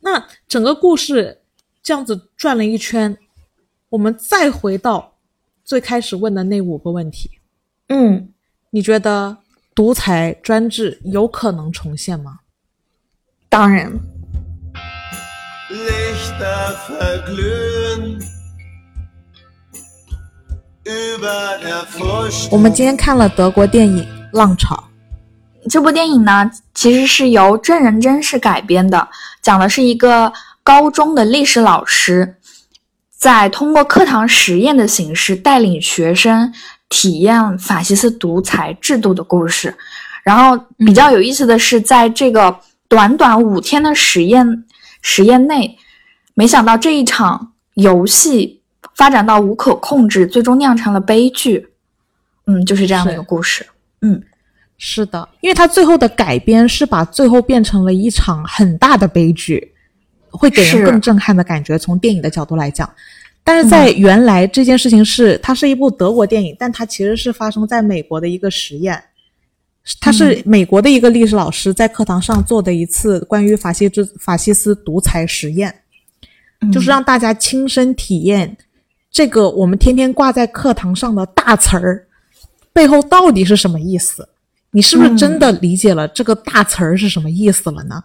那整个故事这样子转了一圈，我们再回到最开始问的那五个问题，嗯，你觉得独裁专制有可能重现吗？当然.我们今天看了德国电影《浪潮》，这部电影呢，其实是由真人真事改编的，讲的是一个高中的历史老师，在通过课堂实验的形式带领学生体验法西斯独裁制度的故事。然后比较有意思的是，在这个短短五天的实验实验内，没想到这一场游戏发展到无可控制，最终酿成了悲剧。嗯，就是这样的一个故事。嗯是的，因为它最后的改编是把最后变成了一场很大的悲剧，会给人更震撼的感觉。从电影的角度来讲，但是在原来这件事情是它是一部德国电影，但它其实是发生在美国的一个实验。它是美国的一个历史老师在课堂上做的一次关于法西之法西斯独裁实验，嗯就是让大家亲身体验这个我们天天挂在课堂上的大词儿背后到底是什么意思？你是不是真的理解了这个大词儿是什么意思了呢？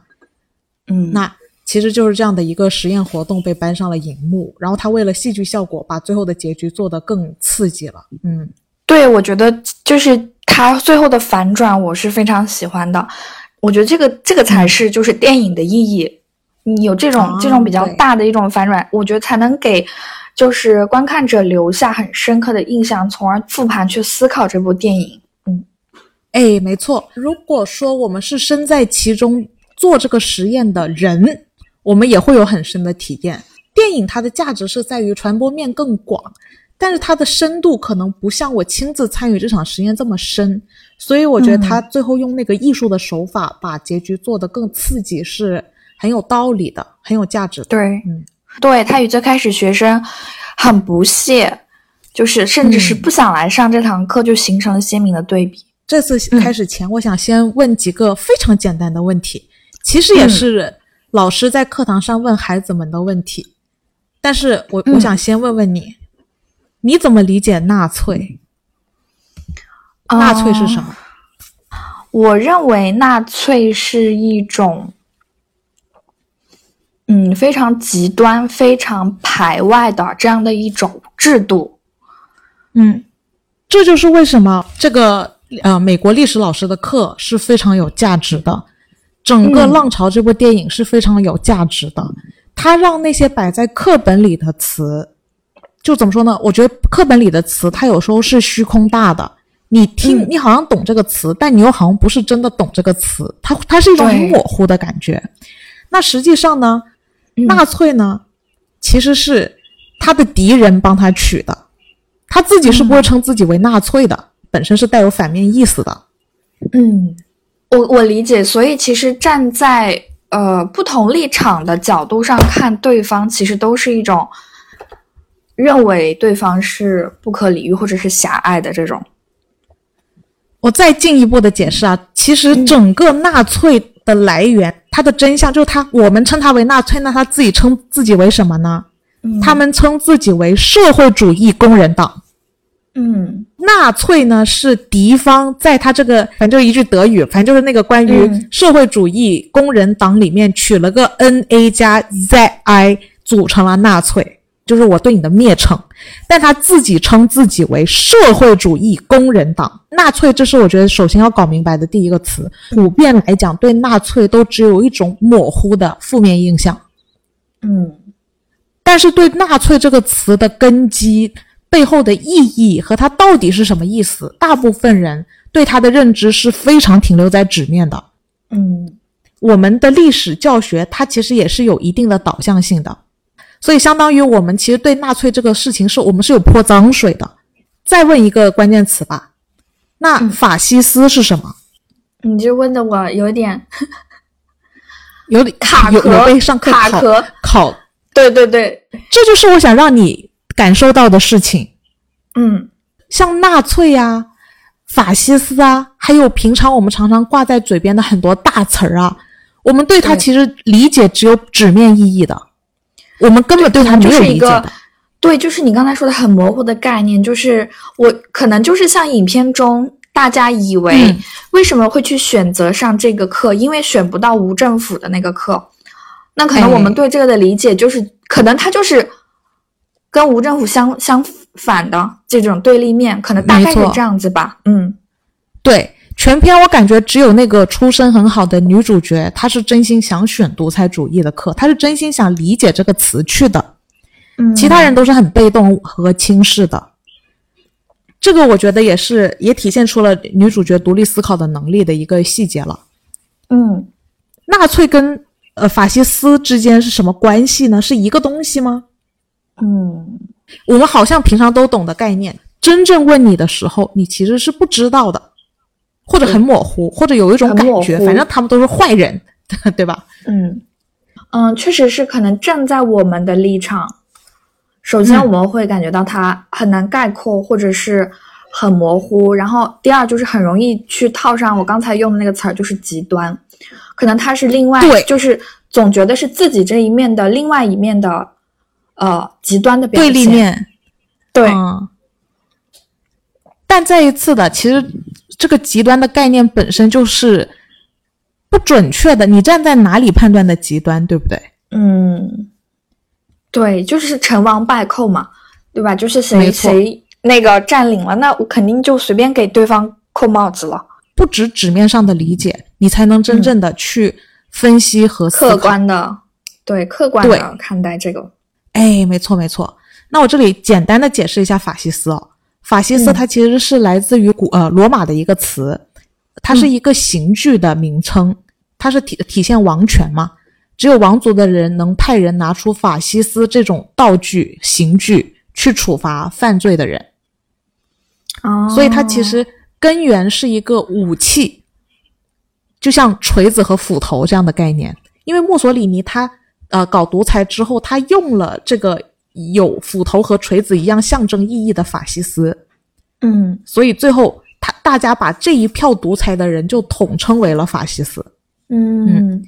嗯，那其实就是这样的一个实验活动被搬上了荧幕，然后他为了戏剧效果，把最后的结局做得更刺激了。嗯，对，我觉得就是他最后的反转，我是非常喜欢的。我觉得这个这个才是就是电影的意义。你有这种、啊这种比较大的一种反转，我觉得才能给就是观看者留下很深刻的印象，从而复盘去思考这部电影。哎，没错。如果说我们是身在其中做这个实验的人，我们也会有很深的体验。电影它的价值是在于传播面更广，但是它的深度可能不像我亲自参与这场实验这么深，所以我觉得他最后用那个艺术的手法把结局做得更刺激，是很有道理的，很有价值的。对，嗯，对他与最开始学生很不屑，就是甚至是嗯不想来上这堂课，就形成了鲜明的对比。这次开始前，我想先问几个非常简单的问题，其实也是老师在课堂上问孩子们的问题。但是我我想先问问你，你怎么理解纳粹？纳粹是什哦么？我认为纳粹是一种，嗯，非常极端、非常排外的这样的一种制度。嗯，这就是为什么这个呃美国历史老师的课是非常有价值的。整个《嗯浪潮》这部电影是非常有价值的，它让那些摆在课本里的词，就怎么说呢？我觉得课本里的词，它有时候是虚空大的。你听，嗯你好像懂这个词，但你又好像不是真的懂这个词，它它是一种很模糊的感觉。那实际上呢，嗯纳粹呢，其实是他的敌人帮他取的，他自己是不会称自己为纳粹的，本身是带有反面意思的。嗯，我我理解，所以其实站在呃不同立场的角度上看对方，其实都是一种认为对方是不可理喻或者是狭隘的这种。我再进一步的解释啊，其实整个纳粹的来源，它的真相就是他，我们称他为纳粹，那他自己称自己为什么呢？嗯他们称自己为社会主义工人党。嗯纳粹呢是敌方在他这个，反正就是一句德语，反正就是那个关于嗯社会主义工人党里面取了个 N A 加 Z I 组成了纳粹，就是我对你的蔑称。但他自己称自己为社会主义工人党。纳粹，这是我觉得首先要搞明白的第一个词。普遍来讲，对纳粹都只有一种模糊的负面印象。嗯但是对纳粹这个词的根基背后的意义和它到底是什么意思，大部分人对它的认知是非常停留在纸面的。嗯我们的历史教学它其实也是有一定的导向性的，所以相当于我们其实对纳粹这个事情是我们是有泼脏水的。再问一个关键词吧，那嗯法西斯是什么？你这问的我有点有点卡壳有有被上课考卡壳考，对对对，这就是我想让你感受到的事情。嗯像纳粹啊、法西斯啊，还有平常我们常常挂在嘴边的很多大词儿啊，我们对它其实理解只有纸面意义的，我们根本对它没有理解的。对，就是你刚才说的很模糊的概念，就是我可能就是像影片中大家以为嗯为什么会去选择上这个课，因为选不到无政府的那个课，那可能我们哎对这个的理解就是，可能它就是跟无政府相相反的这种对立面，可能大概是这样子吧。嗯，对，全片我感觉只有那个出身很好的女主角，她是真心想选独裁主义的课，她是真心想理解这个词去的。嗯其他人都是很被动和轻视的。这个我觉得也是，也体现出了女主角独立思考的能力的一个细节了。嗯，纳粹跟呃法西斯之间是什么关系呢？是一个东西吗？嗯，我们好像平常都懂的概念，真正问你的时候，你其实是不知道的，或者很模糊，或者有一种感觉，反正他们都是坏人，对吧？嗯。嗯，确实是可能站在我们的立场，首先嗯我们会感觉到它很难概括，或者是很模糊。然后第二就是很容易去套上我刚才用的那个词儿，就是极端，可能它是另外对。就是总觉得是自己这一面的另外一面的呃极端的表对现。立面，对，嗯，但再一次的，其实这个极端的概念本身就是不准确的。你站在哪里判断的极端，对不对？嗯，对，就是成王败寇嘛，对吧？就是谁谁那个占领了，那我肯定就随便给对方扣帽子了。不止纸面上的理解，你才能真正的去分析和。客观的，对客观的看待这个。哎，没错没错。那我这里简单的解释一下法西斯哦。法西斯嗯它其实是来自于古呃罗马的一个词，它是一个刑具的名称，它是体体现王权嘛。只有王族的人能派人拿出法西斯这种道具刑具去处罚犯罪的人，哦所以它其实根源是一个武器，就像锤子和斧头这样的概念。因为墨索里尼他呃搞独裁之后，他用了这个有斧头和锤子一样象征意义的法西斯，嗯所以最后他大家把这一票独裁的人就统称为了法西斯。嗯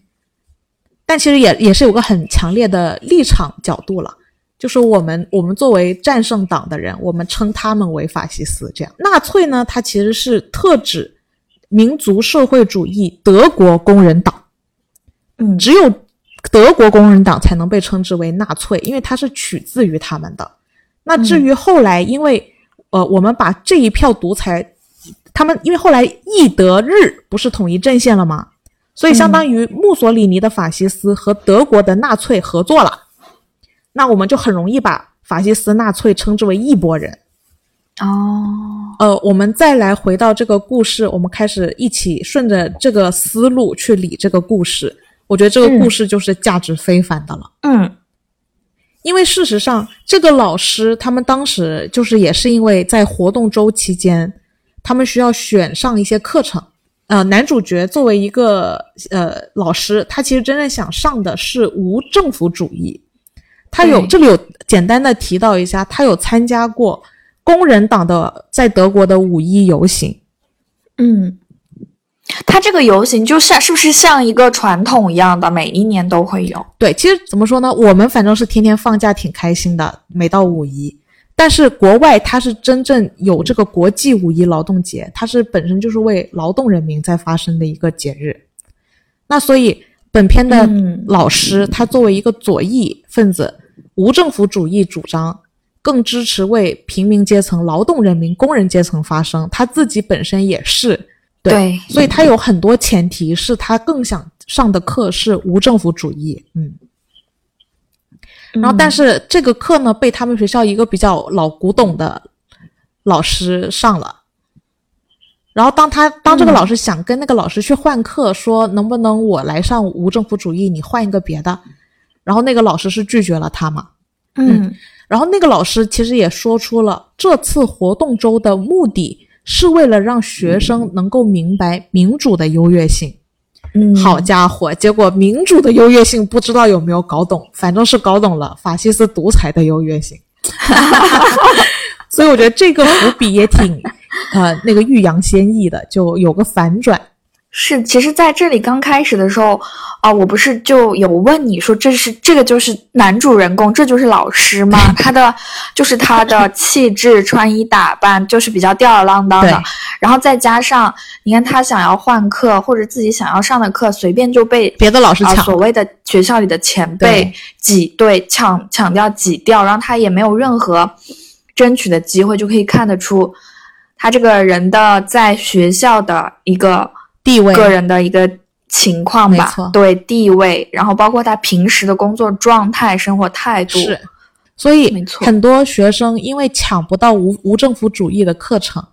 但其实也也是有个很强烈的立场角度了，就是我们我们作为战胜党的人，我们称他们为法西斯。这样，纳粹呢，它其实是特指民族社会主义德国工人党，嗯只有德国工人党才能被称之为纳粹，因为它是取自于他们的。那至于后来，因为呃，我们把这一票独裁，他们因为后来意德日不是统一阵线了吗？所以相当于墨索里尼的法西斯和德国的纳粹合作了，那我们就很容易把法西斯、纳粹称之为一拨人。哦呃，我们再来回到这个故事，我们开始一起顺着这个思路去理这个故事。我觉得这个故事就是价值非凡的了。嗯因为事实上，这个老师他们当时就是也是因为在活动周期间，他们需要选上一些课程。呃，男主角作为一个呃老师，他其实真正想上的是无政府主义。他有这里有简单的提到一下，他有参加过工人党的在德国的五一游行。嗯，它这个游行就像是不是像一个传统一样的，每一年都会有？对，其实怎么说呢？我们反正是天天放假，挺开心的，每到五一。但是国外它是真正有这个国际五一劳动节，它是本身就是为劳动人民在发生的一个节日。那所以本片的嗯老师，他作为一个左翼分子，无政府主义主张，更支持为平民阶层、劳动人民、工人阶层发声。他自己本身也是对。对。所以他有很多前提是他更想上的课是无政府主义，嗯。然后，但是这个课呢，被他们学校一个比较老古董的老师上了。然后，当他当这个老师想跟那个老师去换课，说能不能我来上无政府主义，你换一个别的，然后那个老师是拒绝了他嘛。嗯。然后那个老师其实也说出了这次活动周的目的是为了让学生能够明白民主的优越性。嗯，好家伙，结果民主的优越性不知道有没有搞懂，反正是搞懂了法西斯独裁的优越性。所以我觉得这个伏笔也挺，呃，那个欲扬先抑的，就有个反转。是，其实在这里刚开始的时候，啊、我不是就有问你说，这是这个就是男主人公，这就是老师吗？他的就是他的气质、穿衣打扮就是比较吊儿郎当的，然后再加上你看他想要换课或者自己想要上的课，随便就被别的老师啊、抢所谓的学校里的前辈挤兑抢抢掉挤掉，然后他也没有任何争取的机会，就可以看得出他这个人的在学校的一个地位。个人的一个情况吧。对地位，然后包括他平时的工作状态、生活态度，是，所以没错。很多学生因为抢不到无无政府主义的课程，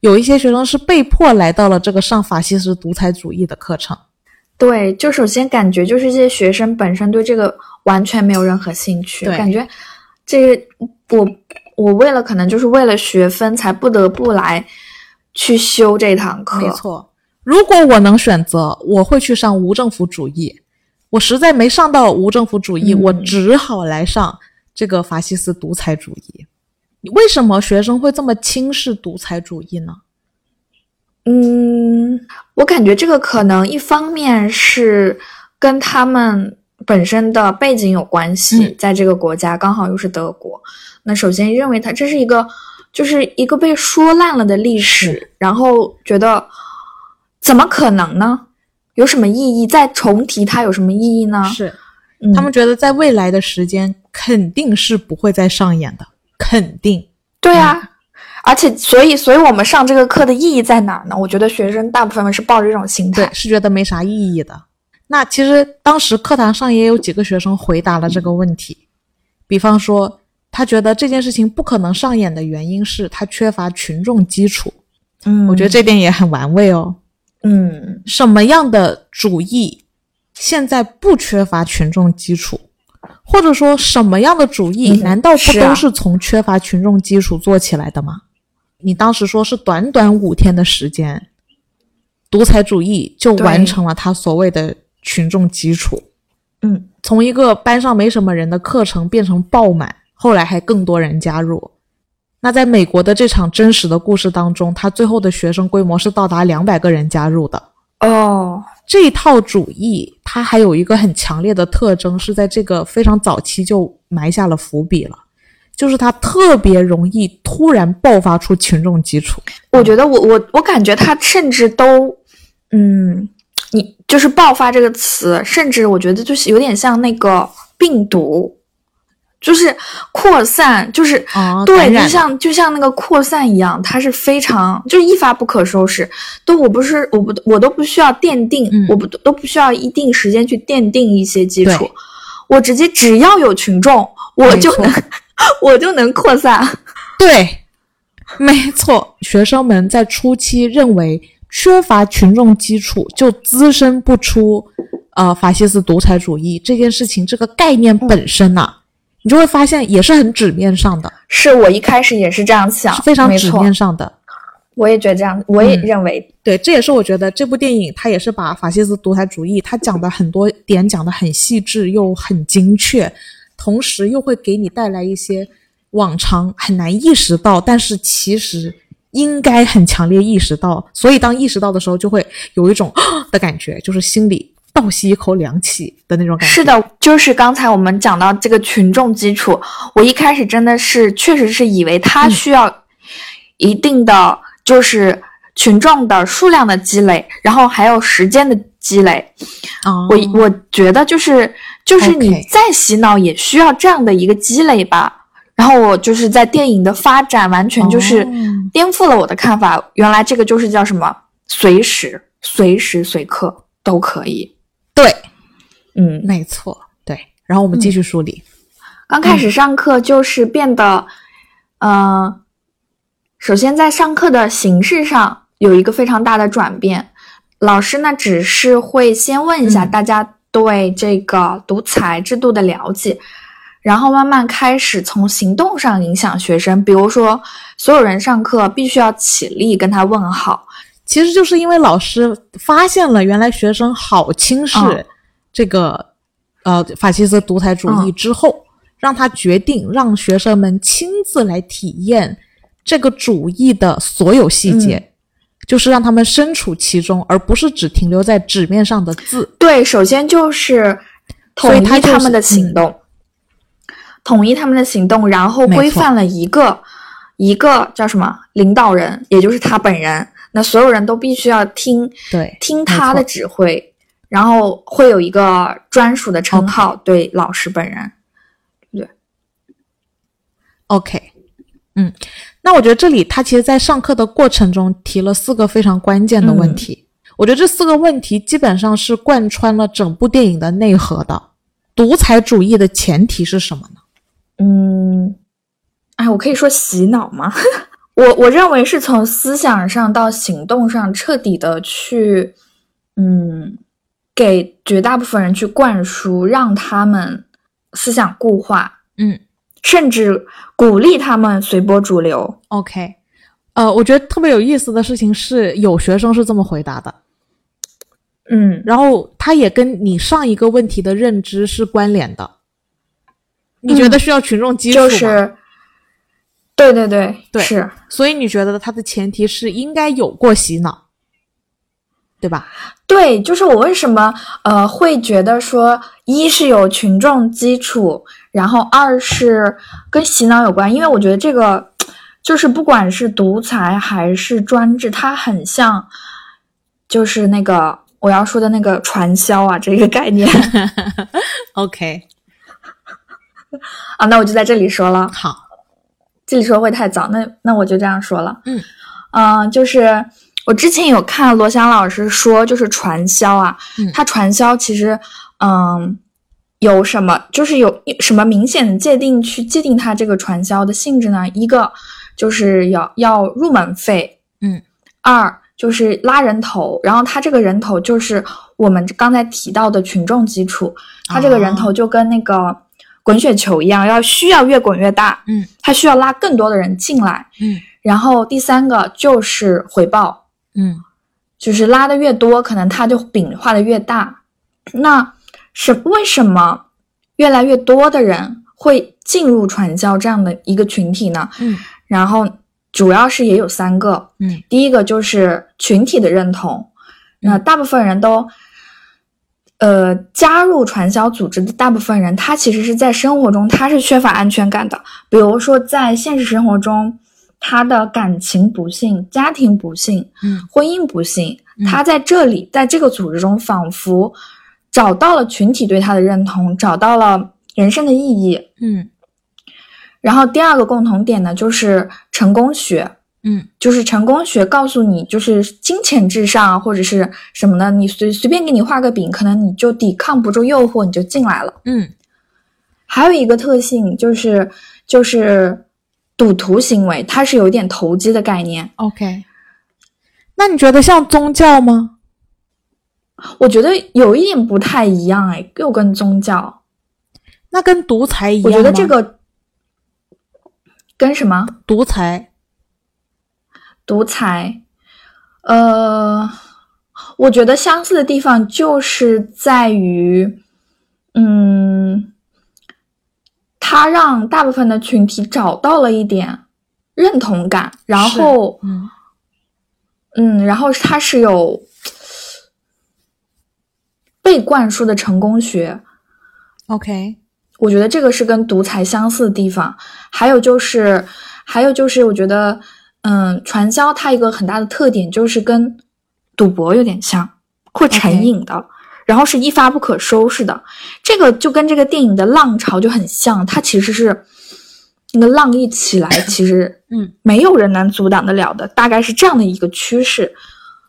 有一些学生是被迫来到了这个上法西斯独裁主义的课程。对，就首先感觉就是这些学生本身对这个完全没有任何兴趣，对。感觉这个我我为了可能就是为了学分才不得不来去修这堂课，没，错，如果我能选择，我会去上无政府主义。我实在没上到无政府主义，嗯我只好来上这个法西斯独裁主义。为什么学生会这么轻视独裁主义呢？嗯，我感觉这个可能一方面是跟他们本身的背景有关系，嗯在这个国家刚好又是德国。那首先认为它这是一个就是一个被说烂了的历史，然后觉得怎么可能呢？有什么意义？再重提它有什么意义呢？是嗯他们觉得在未来的时间肯定是不会再上演的，肯定。对啊。而且，所以，所以我们上这个课的意义在哪儿呢？我觉得学生大部分是抱着这种心态对，，是觉得没啥意义的。那其实当时课堂上也有几个学生回答了这个问题，比方说，他觉得这件事情不可能上演的原因是他缺乏群众基础。嗯，我觉得这点也很玩味哦。嗯，什么样的主义现在不缺乏群众基础？或者说什么样的主义嗯难道不都是从缺乏群众基础做起来的吗？你当时说是短短五天的时间，独裁主义就完成了他所谓的群众基础。嗯，从一个班上没什么人的课程变成爆满，后来还更多人加入。那在美国的这场真实的故事当中，他最后的学生规模是到达两百个人加入的。哦，这一套主义，它还有一个很强烈的特征，是在这个非常早期就埋下了伏笔了，就是它特别容易突然爆发出群众基础。我觉得我我我感觉他甚至都，嗯，你就是爆发这个词，甚至我觉得就是有点像那个病毒，就是扩散，就是、啊对，就像就像那个扩散一样，它是非常就是一发不可收拾。都我不是我不我都不需要奠定，嗯我不都不需要一定时间去奠定一些基础，我直接只要有群众，我就能 我就能扩散。对，没错，学生们在初期认为缺乏群众基础就滋生不出呃法西斯独裁主义这件事情，这个概念本身呐、你就会发现也是很纸面上的，是我一开始也是这样想，是非常纸面上的。我也觉得这样，我也嗯认为，对，这也是我觉得这部电影它也是把法西斯独裁主义，它讲的很多点讲的很细致又很精确，同时又会给你带来一些往常很难意识到，但是其实应该很强烈意识到，所以当意识到的时候，就会有一种的感觉，就是心里倒吸一口凉气的那种感觉。是，的，就是刚才我们讲到这个群众基础，我一开始真的是确实是以为它嗯需要一定的就是群众的数量的积累，然后还有时间的积累。啊，我我觉得就是就是你再洗脑也需要这样的一个积累吧。然后我就是在电影的发展完全就是哦颠覆了我的看法，原来这个就是叫什么随时随时随刻都可以。对，嗯，没错，对。然后我们继续梳理，刚开始上课就是变得，呃，首先在上课的形式上有一个非常大的转变。老师呢，只是会先问一下嗯。大家对这个独裁制度的了解，然后慢慢开始从行动上影响学生。比如说，所有人上课必须要起立跟他问好，其实就是因为老师发现了原来学生好轻视嗯这个、呃法西斯独裁主义嗯之后，让他决定让学生们亲自来体验这个主义的所有细节。嗯就是让他们身处其中，而不是只停留在纸面上的字。对，首先就是统一他们的行动，统一他们的行动，然后规范了一个一个叫什么领导人，也就是他本人。那所有人都必须要听对，听他的指挥，然后会有一个专属的称号对老师本人。对 OK，嗯，那我觉得这里他其实在上课的过程中提了四个非常关键的问题，我觉得这四个问题基本上是贯穿了整部电影的内核的。独裁主义的前提是什么呢？嗯，哎，我可以说洗脑吗？我我认为是从思想上到行动上彻底的去，嗯，给绝大部分人去灌输，让他们思想固化，嗯甚至鼓励他们随波逐流。，OK，呃，我觉得特别有意思的事情是，有学生是这么回答的，嗯然后他也跟你上一个问题的认知是关联的。你觉得需要群众基础吗？就是，对对对，对是。所以你觉得它的前提是应该有过洗脑，对吧？对，就是我为什么呃会觉得说，一是有群众基础，然后二是跟洗脑有关，因为我觉得这个就是不管是独裁还是专制，它很像，就是那个我要说的那个传销啊这个概念 OK，啊，那我就在这里说了。好，这里说会太早，那那我就这样说了。嗯嗯、就是我之前有看罗翔老师说，就是传销啊，嗯他传销其实嗯有什么，就是有什么明显的界定去界定它这个传销的性质呢？一个就是要要入门费，嗯，二就是拉人头，然后他这个人头就是我们刚才提到的群众基础，他这个人头就跟那个滚雪球一样，要需要越滚越大，嗯，他需要拉更多的人进来，嗯然后第三个就是回报，嗯。就是拉的越多，可能它就饼画的越大。那是为什么越来越多的人会进入传销这样的一个群体呢？嗯。然后主要是也有三个，嗯。第一个就是群体的认同，那大部分人都，呃，加入传销组织的大部分人，他其实是在生活中他是缺乏安全感的，比如说在现实生活中，他的感情不幸、家庭不幸、嗯婚姻不幸，嗯他在这里，在这个组织中，仿佛找到了群体对他的认同，找到了人生的意义。嗯然后第二个共同点呢，就是成功学。嗯就是成功学告诉你，就是金钱至上啊或者是什么呢？你随随便给你画个饼，可能你就抵抗不住诱惑，你就进来了。嗯还有一个特性就是就是赌徒行为，它是有一点投机的概念。，OK。那你觉得像宗教吗？我觉得有一点不太一样，哎，又跟宗教，那跟独裁一样我吗？觉得这个跟什么独裁，独裁，呃，我觉得相似的地方就是在于，嗯，它让大部分的群体找到了一点认同感，然后，嗯嗯，然后它是有被灌输的成功学，，OK，我觉得这个是跟独裁相似的地方。还有就是，还有就是，我觉得，嗯，传销它一个很大的特点就是跟赌博有点像，会成瘾的然后是一发不可收拾的。这个就跟这个电影的浪潮就很像，它其实是那个浪一起来，其实嗯没有人能阻挡得了的，大概是这样的一个趋势。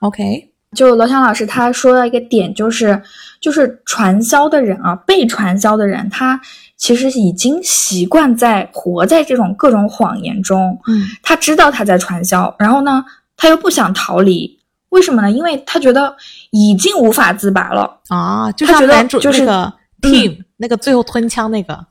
，OK，就罗翔老师他说的一个点就是，就是传销的人啊，被传销的人，他其实已经习惯在活在这种各种谎言中。嗯他知道他在传销，然后呢，他又不想逃离，为什么呢？因为他觉得已经无法自拔了。啊，就像男主就是那个 team、那个最后吞枪那个，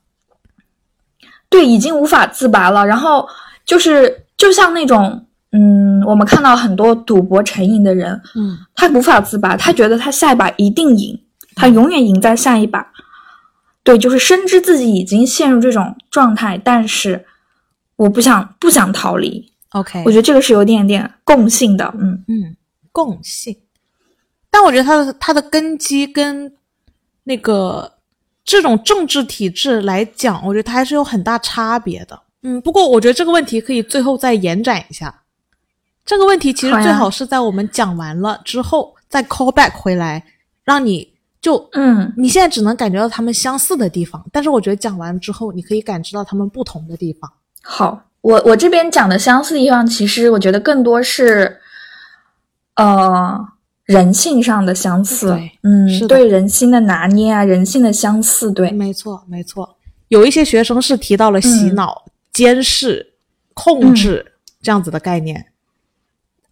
对，已经无法自拔了。然后就是就像那种，嗯，我们看到很多赌博成瘾的人，嗯他无法自拔，他觉得他下一把一定赢，他永远赢在下一把。对，就是深知自己已经陷入这种状态，但是我不想不想逃离。，OK，我觉得这个是有点点共性的，嗯嗯共性。但我觉得它的它的根基跟那个这种政治体制来讲，我觉得它还是有很大差别的。嗯，不过我觉得这个问题可以最后再延展一下。这个问题其实最好是在我们讲完了之后再 call back 回来，让你就嗯你现在只能感觉到他们相似的地方，但是我觉得讲完之后，你可以感知到他们不同的地方。好，我我这边讲的相似的地方，其实我觉得更多是，呃，人性上的相似对，嗯是，对人心的拿捏啊，人性的相似，对，没错，没错。有一些学生是提到了洗脑、嗯监视、控制这样子的概念，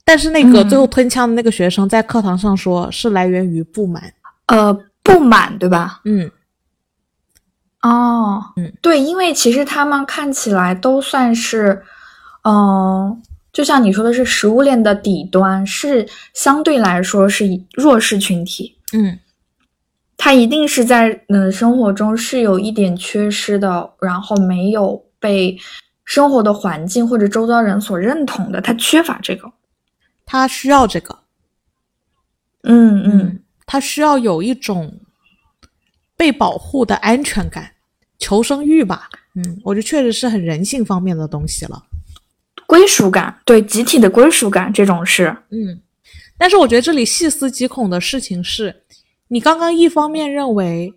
但是那个嗯。最后吞枪的那个学生在课堂上说是来源于不满。呃，不满，对吧？嗯，哦，嗯，对，因为其实他们看起来都算是，嗯、就像你说的是食物链的底端，是相对来说是弱势群体，嗯，他一定是在嗯、呃生活中是有一点缺失的，然后没有被生活的环境或者周遭人所认同的，他缺乏这个。他需要这个。嗯嗯，他需要有一种被保护的安全感、求生欲吧。嗯，我觉得确实是很人性方面的东西了。归属感，对集体的归属感这种事，嗯，但是我觉得这里细思极恐的事情是，你刚刚一方面认为，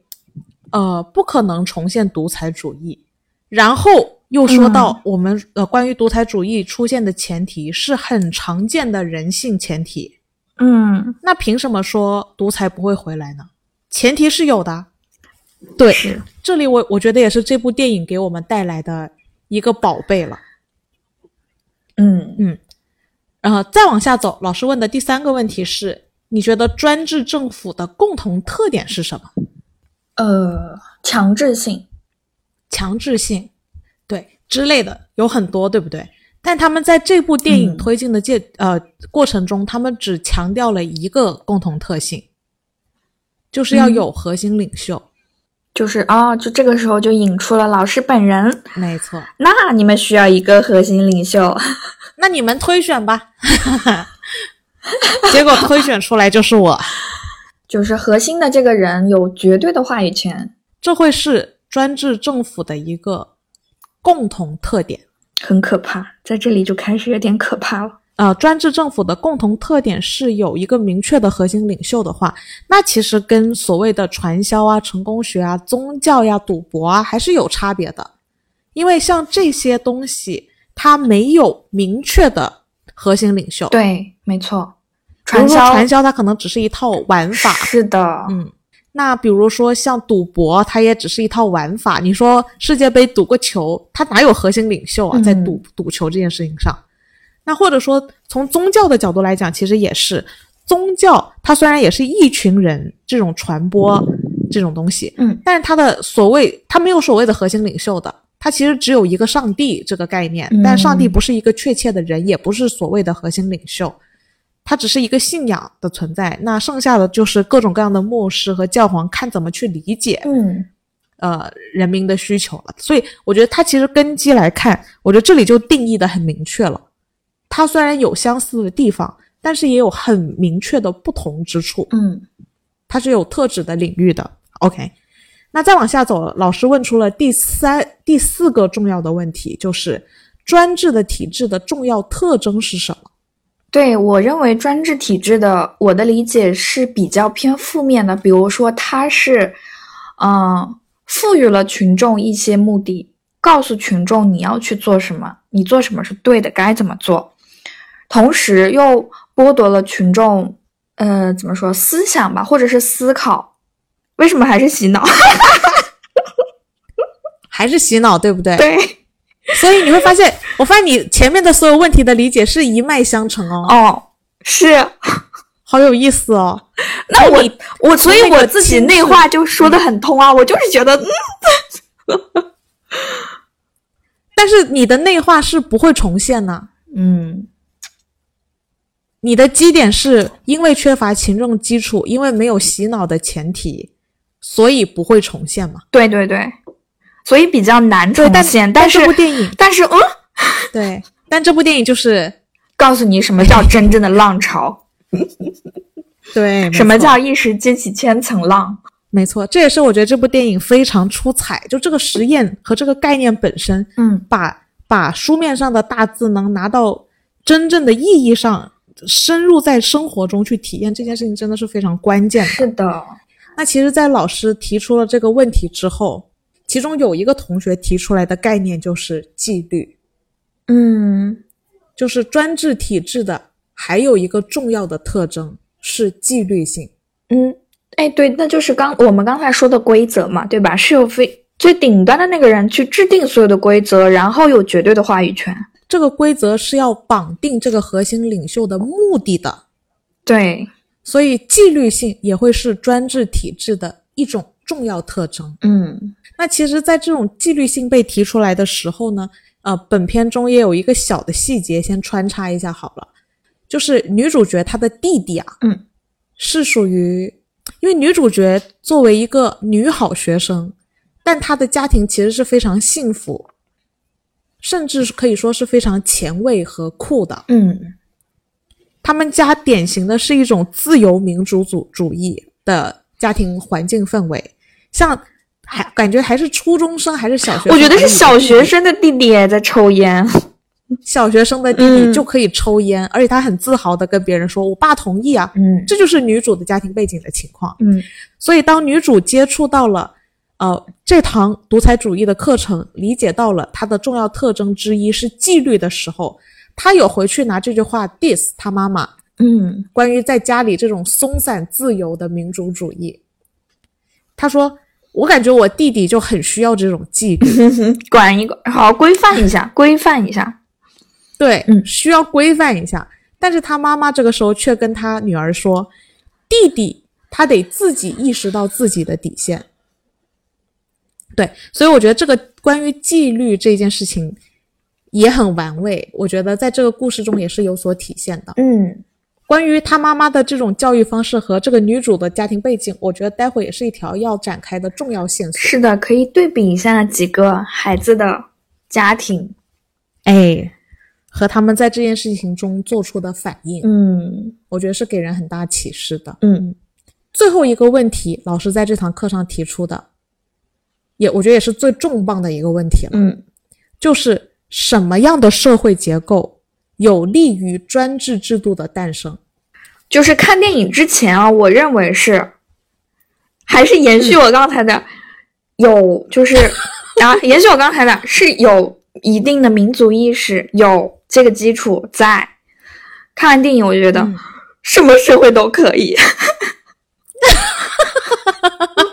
呃，不可能重现独裁主义，然后又说到我们、呃关于独裁主义出现的前提是很常见的人性前提，嗯，那凭什么说独裁不会回来呢？前提是有的。对，这里我我觉得也是这部电影给我们带来的一个宝贝了。嗯嗯然后再往下走，老师问的第三个问题是：你觉得专制政府的共同特点是什么？呃，强制性，强制性，对之类的有很多，对不对？但他们在这部电影嗯推进的介、呃过程中，他们只强调了一个共同特性，就是要嗯有核心领袖。就是啊、就这个时候就引出了老师本人。没错，那你们需要一个核心领袖，那你们推选吧。结果推选出来就是我，就是核心的这个人有绝对的话语权，这会是专制政府的一个共同特点。很可怕，在这里就开始有点可怕了。呃，专制政府的共同特点是有一个明确的核心领袖的话，那其实跟所谓的传销啊、成功学啊、宗教呀、赌博啊还是有差别的。因为像这些东西，它没有明确的核心领袖。，对，没错，传销，传销，它可能只是一套玩法。是的，嗯，那比如说像赌博，它也只是一套玩法。你说世界杯赌个球，它哪有核心领袖啊？嗯在赌赌球这件事情上，那或者说从宗教的角度来讲，其实也是宗教，它虽然也是一群人这种传播这种东西，嗯，但是它的所谓它没有所谓的核心领袖的。它其实只有一个上帝这个概念，嗯但上帝不是一个确切的人，也不是所谓的核心领袖。它只是一个信仰的存在，那剩下的就是各种各样的牧师和教皇看怎么去理解嗯呃人民的需求了。所以我觉得它其实根基来看，我觉得这里就定义的很明确了。它虽然有相似的地方，但是也有很明确的不同之处，嗯它是有特指的领域的。OK，那再往下走，老师问出了第三、第四个重要的问题，就是专制的体制的重要特征是什么？对我认为专制体制的，我的理解是比较偏负面的。比如说，它是，嗯、赋予了群众一些目的，告诉群众你要去做什么，你做什么是对的，该怎么做，同时又剥夺了群众，呃，怎么说思想吧，或者是思考。为什么还是洗脑？还是洗脑，对不对？对，所以你会发现，我发现你前面的所有问题的理解是一脉相承哦，哦，是。好有意思哦。那我我所以我自己内化就说的很通啊，我就是觉得，嗯但是你的内化是不会重现呢、嗯你的基点是因为缺乏群众基础，因为没有洗脑的前提，所以不会重现嘛？对对对，所以比较难重现。但是这部电影，但是嗯，对，但这部电影就是告诉你什么叫真正的浪潮。对，什么叫一时激起千层浪？没错，这也是我觉得这部电影非常出彩，就这个实验和这个概念本身，嗯把把书面上的大字能拿到真正的意义上，深入在生活中去体验这件事情，真的是非常关键的。是的，那其实，在老师提出了这个问题之后，其中有一个同学提出来的概念就是纪律，嗯就是专制体制的还有一个重要的特征是纪律性。嗯，哎，对，那就是刚我们刚才说的规则嘛，对吧？是有非最顶端的那个人去制定所有的规则，然后有绝对的话语权。这个规则是要绑定这个核心领袖的目的的，对，所以纪律性也会是专制体制的一种重要特征。嗯。那其实，在这种纪律性被提出来的时候呢，呃，本片中也有一个小的细节，先穿插一下好了，就是女主角她的弟弟啊，嗯，是属于，因为女主角作为一个女好学生，但她的家庭其实是非常幸福，甚至是可以说是非常前卫和酷的。嗯他们家典型的是一种自由民主主主义的家庭环境氛围，像还感觉还是初中生还是小学生，我觉得是小学生。的弟弟也在抽烟。小学生的弟嗯弟就可以抽烟，而且他很自豪的跟别人说：“我爸同意啊。”嗯这就是女主的家庭背景的情况。嗯所以当女主接触到了呃这堂独裁主义的课程，理解到了它的重要特征之一是纪律的时候，他有回去拿这句话 diss 他妈妈，嗯关于在家里这种松散自由的民主主义。他说：“我感觉我弟弟就很需要这种纪律。”管一管，好好规范一下，规范一下。对，嗯需要规范一下。但是他妈妈这个时候却跟他女儿说，弟弟他得自己意识到自己的底线。对，所以我觉得这个关于纪律这件事情也很玩味，我觉得在这个故事中也是有所体现的。嗯关于他妈妈的这种教育方式和这个女主的家庭背景，我觉得待会也是一条要展开的重要线索。是的，可以对比一下几个孩子的家庭。哎，和他们在这件事情中做出的反应，嗯我觉得是给人很大启示的。嗯最后一个问题，老师在这堂课上提出的，也我觉得也是最重磅的一个问题了，嗯就是什么样的社会结构有利于专制制度的诞生？就是看电影之前啊，我认为是，还是延续我刚才的，有就是 啊，延续我刚才的是有一定的民族意识，有这个基础在。看完电影，我觉得、嗯什么社会都可以。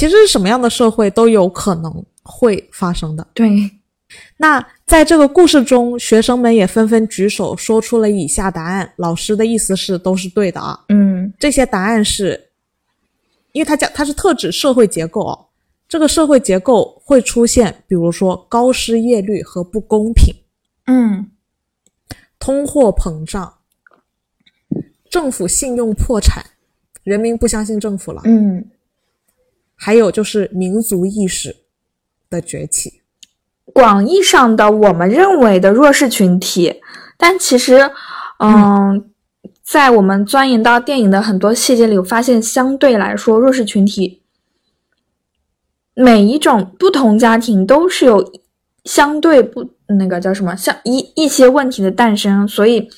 其实什么样的社会都有可能会发生的。对，那在这个故事中，学生们也纷纷举手说出了以下答案，老师的意思是都是对的啊。嗯。这些答案是，因为他讲它是特指社会结构哦，这个社会结构会出现，比如说高失业率和不公平、嗯。通货膨胀、政府信用破产，人民不相信政府了，嗯，还有就是民族意识的崛起。广义上的我们认为的弱势群体，但其实，嗯，在我们钻研到电影的很多细节里，我发现相对来说，弱势群体每一种不同家庭都是有相对不那个叫什么，像一一些问题的诞生，所以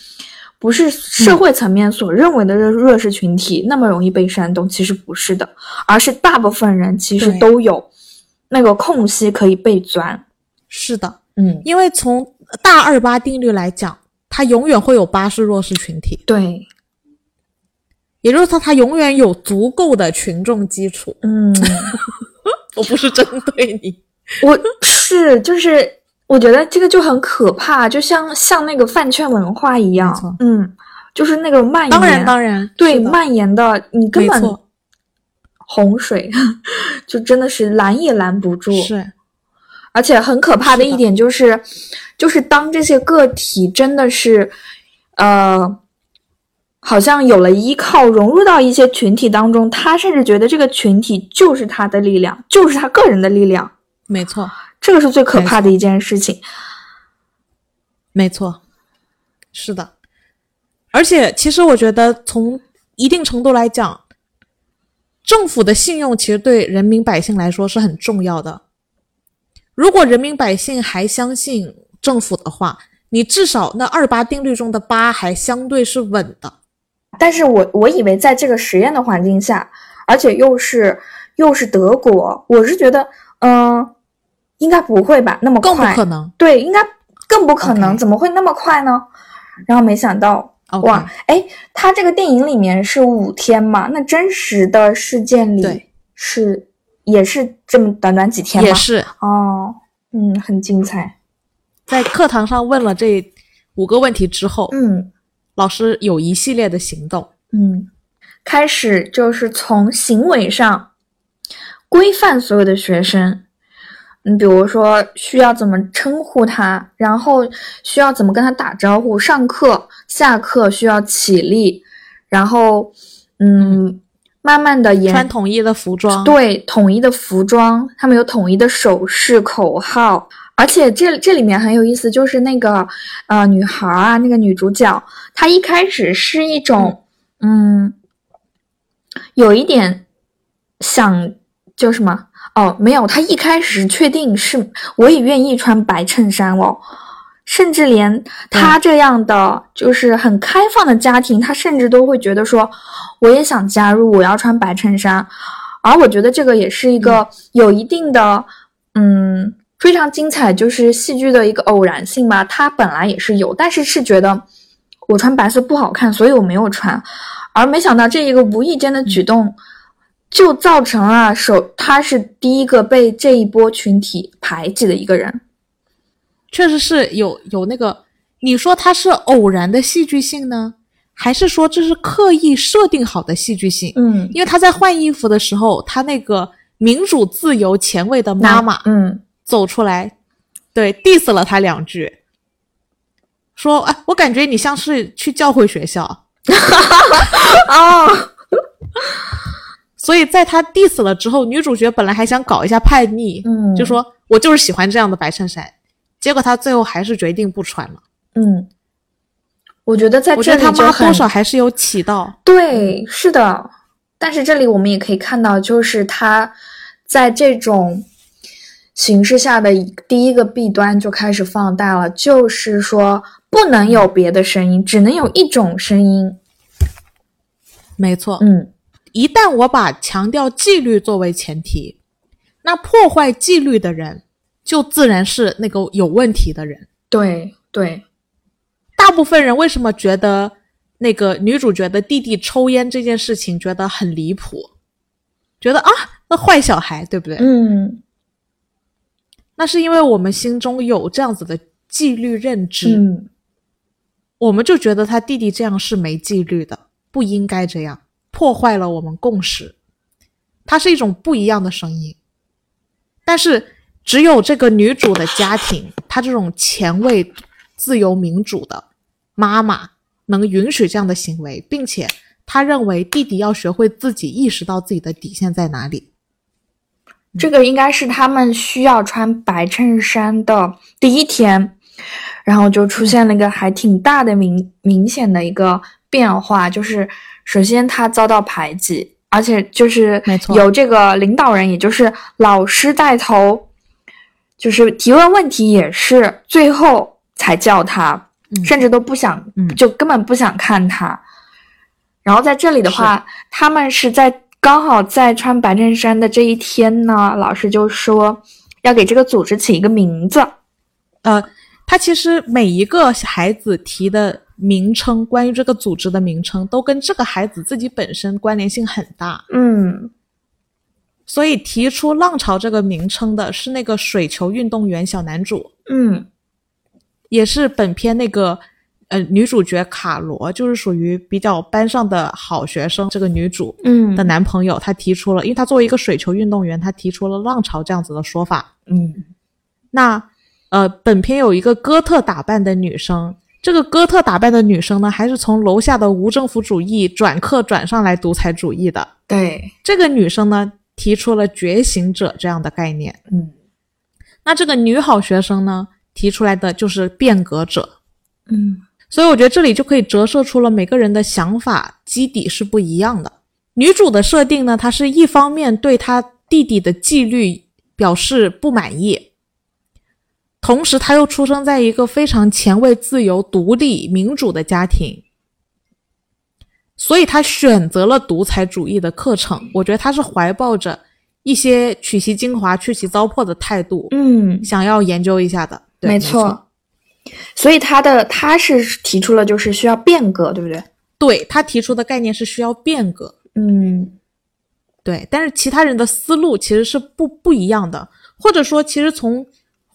不是社会层面所认为的弱弱势群体那么容易被煽动，其实不是的，而是大部分人其实都有那个空隙可以被钻。是的，嗯，因为从大二八定律来讲，它永远会有八是弱势群体，对，也就是说，它永远有足够的群众基础。嗯，我不是针对你，我是就是我觉得这个就很可怕，就像像那个饭圈文化一样，嗯，就是那个蔓延，当然当然，对蔓延的，你根本，洪水 就真的是拦也拦不住，是。而且很可怕的一点就是，就是当这些个体真的是，呃，好像有了依靠，融入到一些群体当中，他甚至觉得这个群体就是他的力量，就是他个人的力量，没错这个是最可怕的一件事情。没错，是的。而且，其实我觉得从一定程度来讲，政府的信用其实对人民百姓来说是很重要的。如果人民百姓还相信政府的话，你至少那二八定律中的八还相对是稳的。但是我我以为在这个实验的环境下，而且又是又是德国，我是觉得，嗯、应该不会吧，那么更不快，可能。对，应该更不可能怎么会那么快呢？然后没想到哇，哎，他这个电影里面是五天嘛，那真实的事件里是也是这么短短几天吗？也是哦，嗯，很精彩，在课堂上问了这五个问题之后，嗯老师有一系列的行动。嗯，开始就是从行为上规范所有的学生。嗯，比如说需要怎么称呼他，然后需要怎么跟他打招呼，上课、下课需要起立，然后嗯，慢慢的穿统一的服装，对统一的服装，他们有统一的手势、口号，而且这这里面很有意思，就是那个呃女孩啊，那个女主角，她一开始是一种嗯，有一点想就什么哦，没有，他一开始确定是我也愿意穿白衬衫哦。甚至连他这样的就是很开放的家庭，他甚至都会觉得说，我也想加入，我要穿白衬衫。而我觉得这个也是一个有一定的，嗯，非常精彩，就是戏剧的一个偶然性吧。他本来也是有，但是是觉得我穿白色不好看，所以我没有穿。而没想到这一个无意间的举动，就造成了首他是第一个被这一波群体排挤的一个人。确实是有有那个，你说他是偶然的戏剧性呢，还是说这是刻意设定好的戏剧性？嗯，因为他在换衣服的时候，他那个民主、自由、前卫的妈妈嗯走出来，对，diss 了他两句，说：“哎，我感觉你像是去教会学校。哦，”所以在他 diss 了之后，女主角本来还想搞一下叛逆，嗯就说我就是喜欢这样的白衬衫，结果她最后还是决定不穿了。嗯，我觉得在我觉得他这里就很妈多少还是有起到，对，是的。但是这里我们也可以看到，就是他在这种形势下的第一个弊端就开始放大了，就是说不能有别的声音，只能有一种声音。没错。嗯一旦我把强调纪律作为前提，那破坏纪律的人就自然是那个有问题的人。对对，大部分人为什么觉得那个女主角的弟弟抽烟这件事情觉得很离谱？觉得啊，那坏小孩，对不对？嗯那是因为我们心中有这样子的纪律认知，嗯我们就觉得他弟弟这样是没纪律的，不应该这样，破坏了我们共识。它是一种不一样的声音，但是只有这个女主的家庭，她这种前卫、自由、民主的妈妈能允许这样的行为，并且她认为弟弟要学会自己意识到自己的底线在哪里。这个应该是他们需要穿白衬衫的第一天，然后就出现了一个还挺大的明明显的一个变化，就是首先他遭到排挤，而且就是没错由这个领导人，也就是老师带头，就是提问问题也是最后才叫他，嗯甚至都不想，嗯就根本不想看他。然后在这里的话，他们是在刚好在穿白衬衫的这一天呢，老师就说要给这个组织起一个名字。呃，他其实每一个孩子提的名称，关于这个组织的名称，都跟这个孩子自己本身关联性很大。嗯所以提出“浪潮”这个名称的是那个水球运动员小男主，嗯也是本片那个呃女主角卡罗，就是属于比较班上的好学生。这个女主嗯的男朋友，他提出了，因为他作为一个水球运动员，他提出了“浪潮”这样子的说法。嗯那呃，本片有一个哥特打扮的女生，这个哥特打扮的女生呢，还是从楼下的无政府主义转课转上来独裁主义的。对这个女生呢，提出了觉醒者这样的概念。嗯那这个女好学生呢，提出来的就是变革者。嗯所以我觉得这里就可以折射出了每个人的想法基底是不一样的。女主的设定呢，她是一方面对她弟弟的纪律表示不满意，同时他又出生在一个非常前卫、自由、独立、民主的家庭，所以他选择了独裁主义的课程。我觉得他是怀抱着一些取其精华、去其糟粕的态度，嗯，想要研究一下的。对没错，错。所以他的他是提出了就是需要变革，对不对？对他提出的概念是需要变革。嗯对，但是其他人的思路其实是不不一样的，或者说，其实从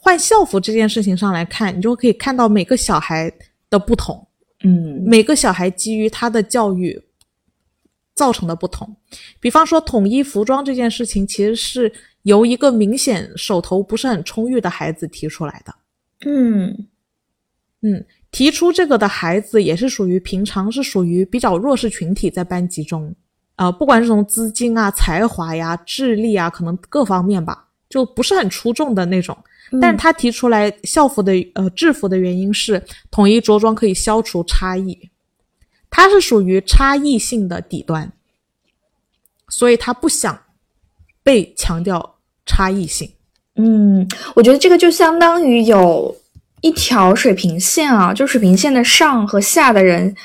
换校服这件事情上来看，你就可以看到每个小孩的不同，嗯每个小孩基于他的教育造成的不同。比方说，统一服装这件事情，其实是由一个明显手头不是很充裕的孩子提出来的。嗯嗯，提出这个的孩子也是属于平常是属于比较弱势群体，在班级中，呃，不管是从资金啊、才华呀、智力啊，可能各方面吧，就不是很出众的那种。但是他提出来校服的呃制服的原因是统一着装可以消除差异，他是属于差异性的底端，所以他不想被强调差异性。嗯，我觉得这个就相当于有一条水平线啊，就水平线的上和下的人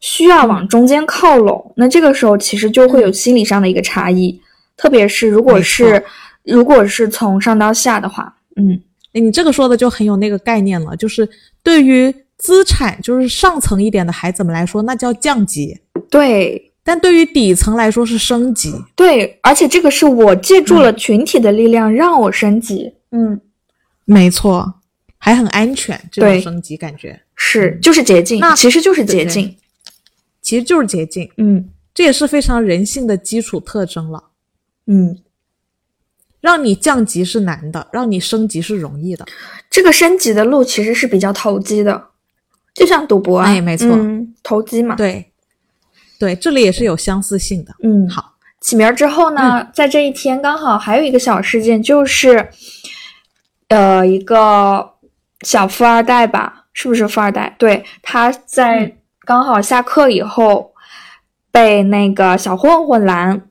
需要往中间靠拢，那这个时候其实就会有心理上的一个差异，特别是如果是如果是从上到下的话，嗯你这个说的就很有那个概念了，就是对于资产就是上层一点的孩子们来说，那叫降级；对但对于底层来说是升级。对，而且这个是我借助了群体的力量让我升级，嗯，没错，还很安全，这种对升级感觉是就是捷径，那其实就是捷径，其实就是捷径，嗯这也是非常人性的基础特征了。嗯。让你降级是难的，让你升级是容易的。这个升级的路其实是比较投机的，就像赌博啊，哎没错嗯，投机嘛。，对，对，这里也是有相似性的。嗯，好，起名儿之后呢，在这一天刚好还有一个小事件，就是，呃，一个小富二代吧，是不是富二代？对，他在刚好下课以后被那个小混混拦，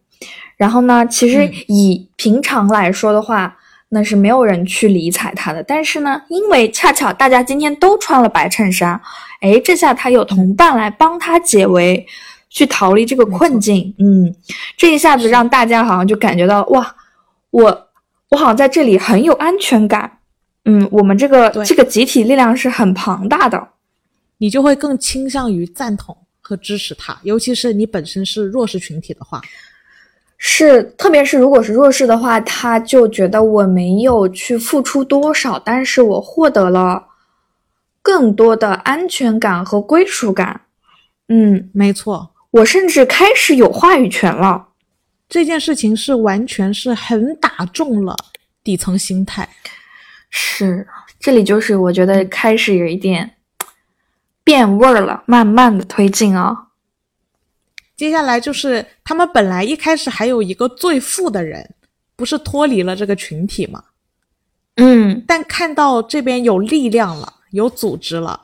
然后呢，其实嗯以平常来说的话，那是没有人去理睬他的。但是呢，因为恰巧大家今天都穿了白衬衫，哎，这下他有同伴来帮他解围，去逃离这个困境。嗯，这一下子让大家好像就感觉到哇，我我好像在这里很有安全感。嗯，我们这个这个集体力量是很庞大的。你就会更倾向于赞同和支持他，尤其是你本身是弱势群体的话。是，特别是如果是弱势的话，他就觉得我没有去付出多少，但是我获得了更多的安全感和归属感。嗯，没错，我甚至开始有话语权了。这件事情是完全是很打中了底层心态。是，这里就是我觉得开始有一点变味儿了，慢慢的推进啊。接下来就是他们本来一开始还有一个最富的人，不是脱离了这个群体吗？嗯，但看到这边有力量了，有组织了，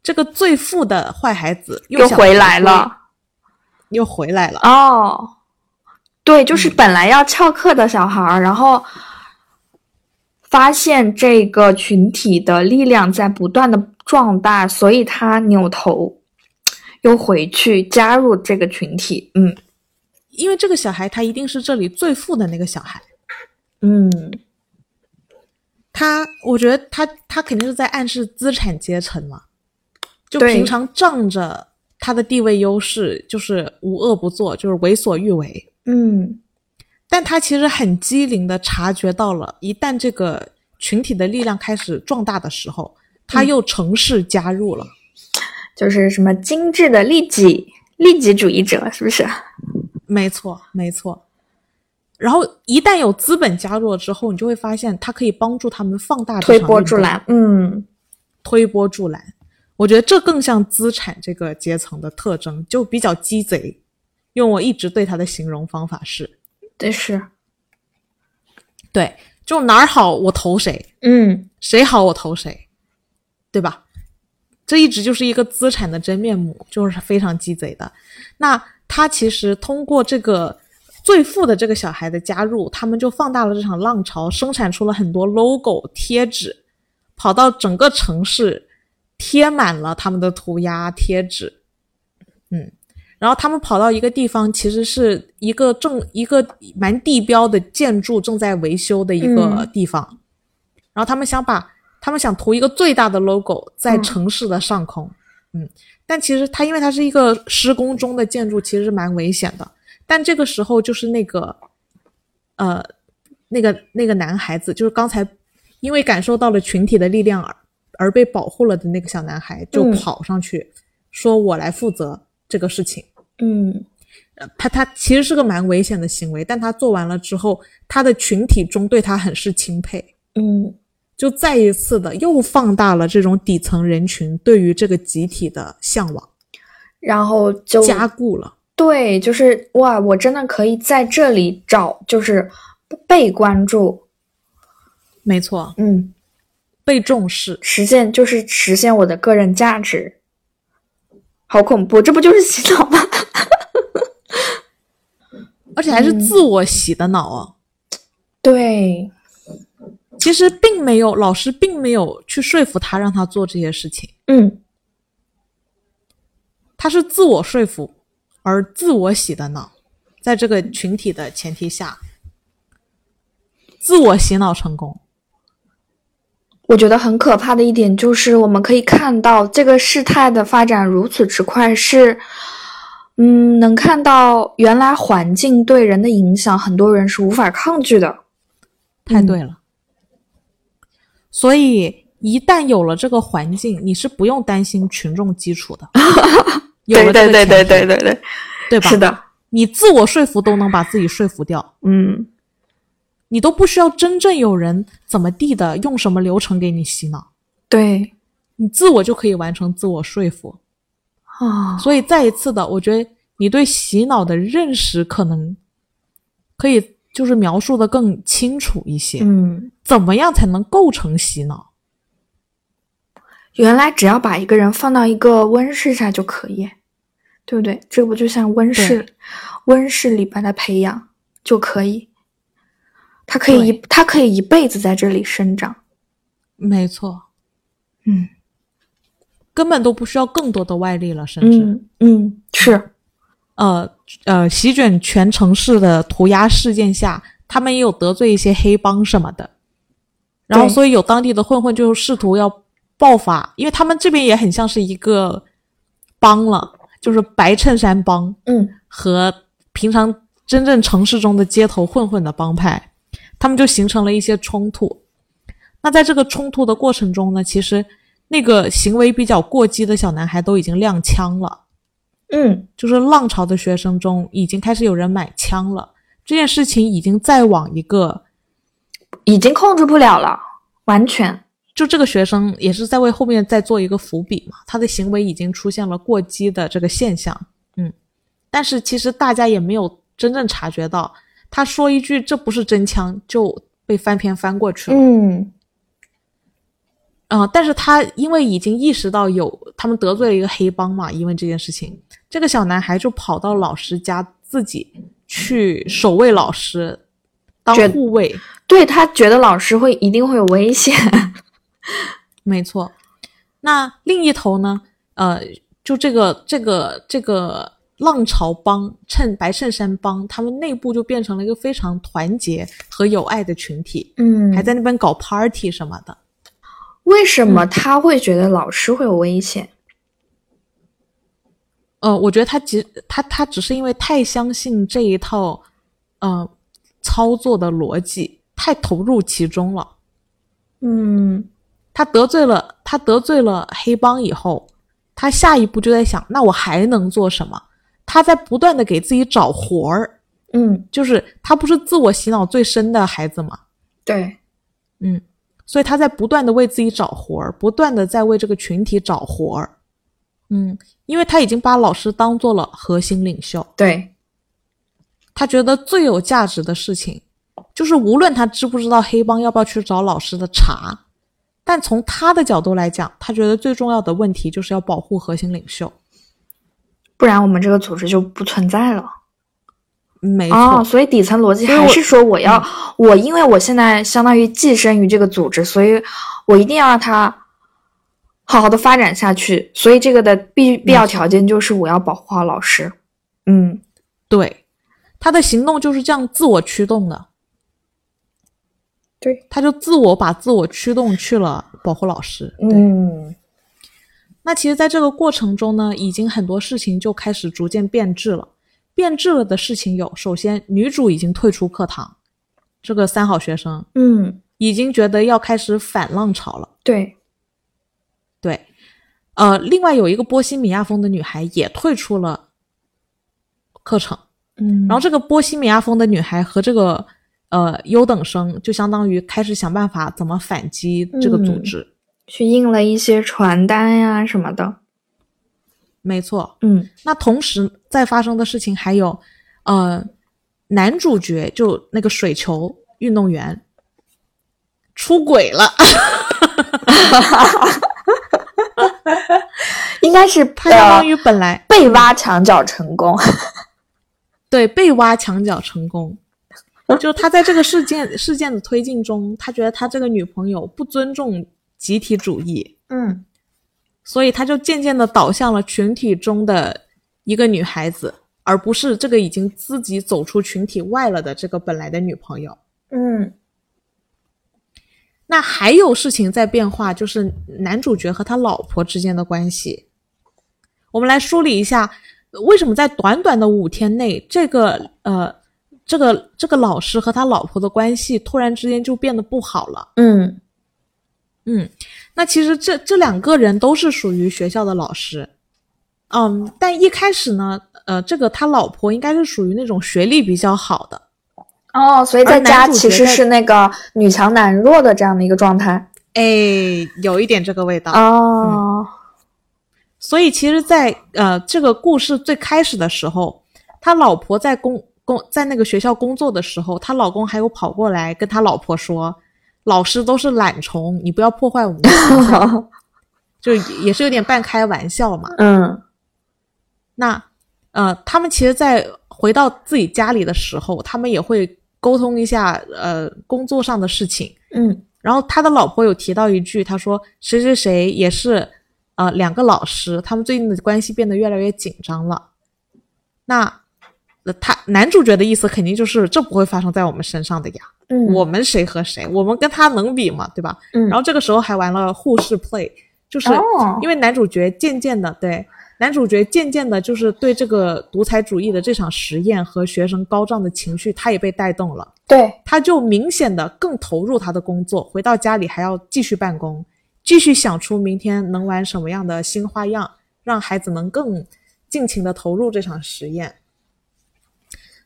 这个最富的坏孩子又想回来，了。又回来了。哦，对，就是本来要翘课的小孩儿，然后发现这个群体的力量在不断的壮大，所以他扭头又回去加入这个群体。嗯因为这个小孩他一定是这里最富的那个小孩，嗯，他我觉得他他肯定是在暗示资产阶层嘛，就平常仗着他的地位优势，就是无恶不作，就是为所欲为。嗯，但他其实很机灵的察觉到了，一旦这个群体的力量开始壮大的时候，他又乘势加入了。就是什么精致的利己利己主义者，是不是？没错，没错。然后一旦有资本加入了之后，你就会发现它可以帮助他们放大推波助澜。嗯推波助澜。我觉得这更像资产这个阶层的特征，就比较鸡贼。用我一直对他的形容方法是，对，是，对，就哪儿好我投谁，嗯谁好我投谁，对吧？这一直就是一个资产的真面目，就是非常鸡贼的。那他其实通过这个最富的这个小孩的加入，他们就放大了这场浪潮，生产出了很多 logo 贴纸，跑到整个城市贴满了他们的涂鸦贴纸。嗯，然后他们跑到一个地方，其实是一个正一个蛮地标的建筑正在维修的一个嗯地方，然后他们想把他们想涂一个最大的 logo 在嗯。城市的上空，嗯，但其实它因为它是一个施工中的建筑，其实是蛮危险的。但这个时候就是那个，呃，那个那个男孩子，就是刚才因为感受到了群体的力量而而被保护了的那个小男孩，就嗯。跑上去、说：“我来负责这个事情。”嗯。呃他他其实是个蛮危险的行为，但他做完了之后，他的群体中对他很是钦佩，嗯就再一次的又放大了这种底层人群对于这个集体的向往，然后就加固了。对，就是哇，我真的可以在这里找，就是被关注，没错，嗯，被重视，实现就是实现我的个人价值。好恐怖，这不就是洗脑吗？而且还是自我洗的脑啊。对，其实并没有，老师并没有去说服他让他做这些事情，嗯他是自我说服而自我洗的脑，在这个群体的前提下，自我洗脑成功。我觉得很可怕的一点就是，我们可以看到这个事态的发展如此之快，是，嗯，能看到原来环境对人的影响，很多人是无法抗拒的。太对了。所以一旦有了这个环境，你是不用担心群众基础的。有了这个前提。对对，对吧？是，的，你自我说服都能把自己说服掉，嗯。你都不需要真正有人怎么地的用什么流程给你洗脑，对。你自我就可以完成自我说服。啊，所以再一次的，我觉得你对洗脑的认识可能可以就是描述的更清楚一些。嗯，怎么样才能构成洗脑？原来只要把一个人放到一个温室下就可以，对不对？这不就像温室，温室里把它培养就可以，它可以一它可以一辈子在这里生长。没错，嗯根本都不需要更多的外力了，甚至、嗯嗯，是，呃呃，席卷全城市的涂鸦事件下，他们也有得罪一些黑帮什么的，然后所以有当地的混混就试图要爆发，因为他们这边也很像是一个帮了，就是白衬衫帮嗯和平常真正城市中的街头混混的帮派，他们就形成了一些冲突。那在这个冲突的过程中呢，其实那个行为比较过激的小男孩都已经亮枪了。嗯。就是浪潮的学生中已经开始有人买枪了，这件事情已经在往一个，已经控制不了了，完全。就这个学生也是在为后面再做一个伏笔嘛，他的行为已经出现了过激的这个现象，嗯，但是其实大家也没有真正察觉到，他说一句这不是真枪就被翻篇翻过去了，嗯。啊、但是他因为已经意识到有他们得罪了一个黑帮嘛，因为这件事情，这个小男孩就跑到老师家自己去守卫老师，当护卫。对他觉得老师会一定会有危险。没错。那另一头呢？呃，就这个这个这个浪潮帮衬白衬衫帮，他们内部就变成了一个非常团结和友爱的群体，嗯还在那边搞 party 什么的。为什么他会觉得老师会有危险？呃，我觉得他只他他只是因为太相信这一套呃操作的逻辑，太投入其中了。嗯他得罪了他得罪了黑帮以后，他下一步就在想，那我还能做什么？他在不断的给自己找活儿，嗯，就是他不是自我洗脑最深的孩子吗，对，嗯，所以他在不断的为自己找活儿，不断的在为这个群体找活儿，嗯，因为他已经把老师当做了核心领袖，对，他觉得最有价值的事情，就是无论他知不知道黑帮要不要去找老师的茬，但从他的角度来讲，他觉得最重要的问题就是要保护核心领袖。不然我们这个组织就不存在了。没错，哦，所以底层逻辑还是说，我要我因为我现在相当于寄生于这个组织，所以我一定要让它好好的发展下去。所以这个的必必要条件就是我要保护好老师。嗯，对，他的行动就是这样自我驱动的。对，他就自我把自我驱动去了保护老师。嗯那其实，在这个过程中呢，已经很多事情就开始逐渐变质了。变质了的事情有，首先女主已经退出课堂，这个三好学生嗯，已经觉得要开始反浪潮了。对，对，呃，另外有一个波西米亚风的女孩也退出了课程，嗯，然后这个波西米亚风的女孩和这个呃优等生就相当于开始想办法怎么反击这个组嗯织。去印了一些传单呀什么的。没错，嗯那同时在发生的事情还有，呃，男主角就那个水球运动员出轨了，应该是他相当呃于本来被挖墙角成功。对被挖墙角成功。就他在这个事件事件的推进中，他觉得他这个女朋友不尊重集体主义，嗯所以他就渐渐的导向了群体中的一个女孩子，而不是这个已经自己走出群体外了的这个本来的女朋友。嗯那还有事情在变化，就是男主角和他老婆之间的关系。我们来梳理一下，为什么在短短的五天内，这个呃，这个这个老师和他老婆的关系突然之间就变得不好了。嗯嗯，那其实这这两个人都是属于学校的老师，嗯，但一开始呢，呃，这个他老婆应该是属于那种学历比较好的，哦，所以在家其实是那个女强男弱的这样的一个状态。哎，有一点这个味道。哦，所以其实在，呃这个故事最开始的时候，他老婆在工工在那个学校工作的时候，他老公还有跑过来跟他老婆说，老师都是懒虫，你不要破坏我们的形象，就也也是有点半开玩笑嘛。嗯那呃，他们其实，在回到自己家里的时候，他们也会沟通一下呃工作上的事情。嗯然后他的老婆有提到一句，他说谁谁谁也是呃两个老师，他们最近的关系变得越来越紧张了。那那他男主角的意思肯定就是这不会发生在我们身上的呀，嗯，我们谁和谁，我们跟他能比吗？对吧？嗯，然后这个时候还玩了护士 play，就是哦因为男主角渐渐的对男主角渐渐的就是对这个独裁主义的这场实验和学生高涨的情绪，他也被带动了。对，他就明显的更投入他的工作，回到家里还要继续办公，继续想出明天能玩什么样的新花样，让孩子们更尽情的投入这场实验。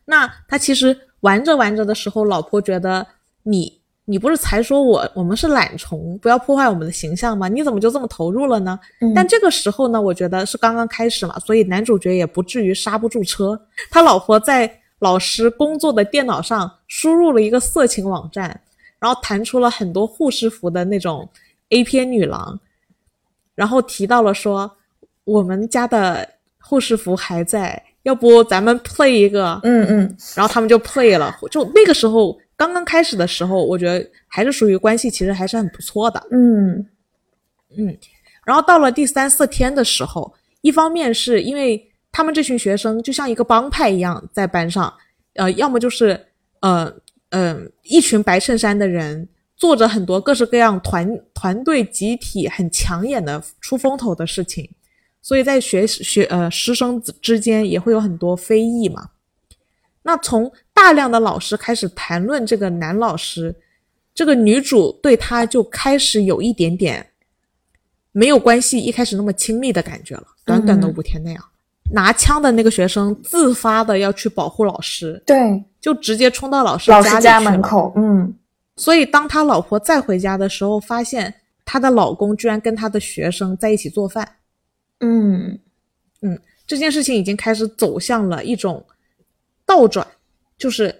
那他其实玩着玩着的时候，老婆觉得你你不是才说我我们是懒虫，不要破坏我们的形象吗？你怎么就这么投入了呢？嗯但这个时候呢，我觉得是刚刚开始嘛，所以男主角也不至于刹不住车。他老婆在老师工作的电脑上输入了一个色情网站，然后弹出了很多护士服的那种 A 片女郎，然后提到了说我们家的护士服还在，要不咱们 play 一个？嗯嗯然后他们就 play 了。就那个时候刚刚开始的时候，我觉得还是属于关系其实还是很不错的。嗯嗯然后到了第三四天的时候，一方面是因为他们这群学生就像一个帮派一样在班上，呃，要么就是呃呃一群白衬衫的人做着很多各式各样团团队集体很抢眼的出风头的事情，所以在学学呃师生之间也会有很多非议嘛。那从大量的老师开始谈论这个男老师，这个女主对他就开始有一点点没有关系一开始那么亲密的感觉了。短短的嗯五天内啊，拿枪的那个学生自发的要去保护老师，对，就直接冲到老师老家门。口，嗯所以当他老婆再回家的时候，发现她的老公居然跟他的学生在一起做饭。嗯嗯这件事情已经开始走向了一种倒转，就是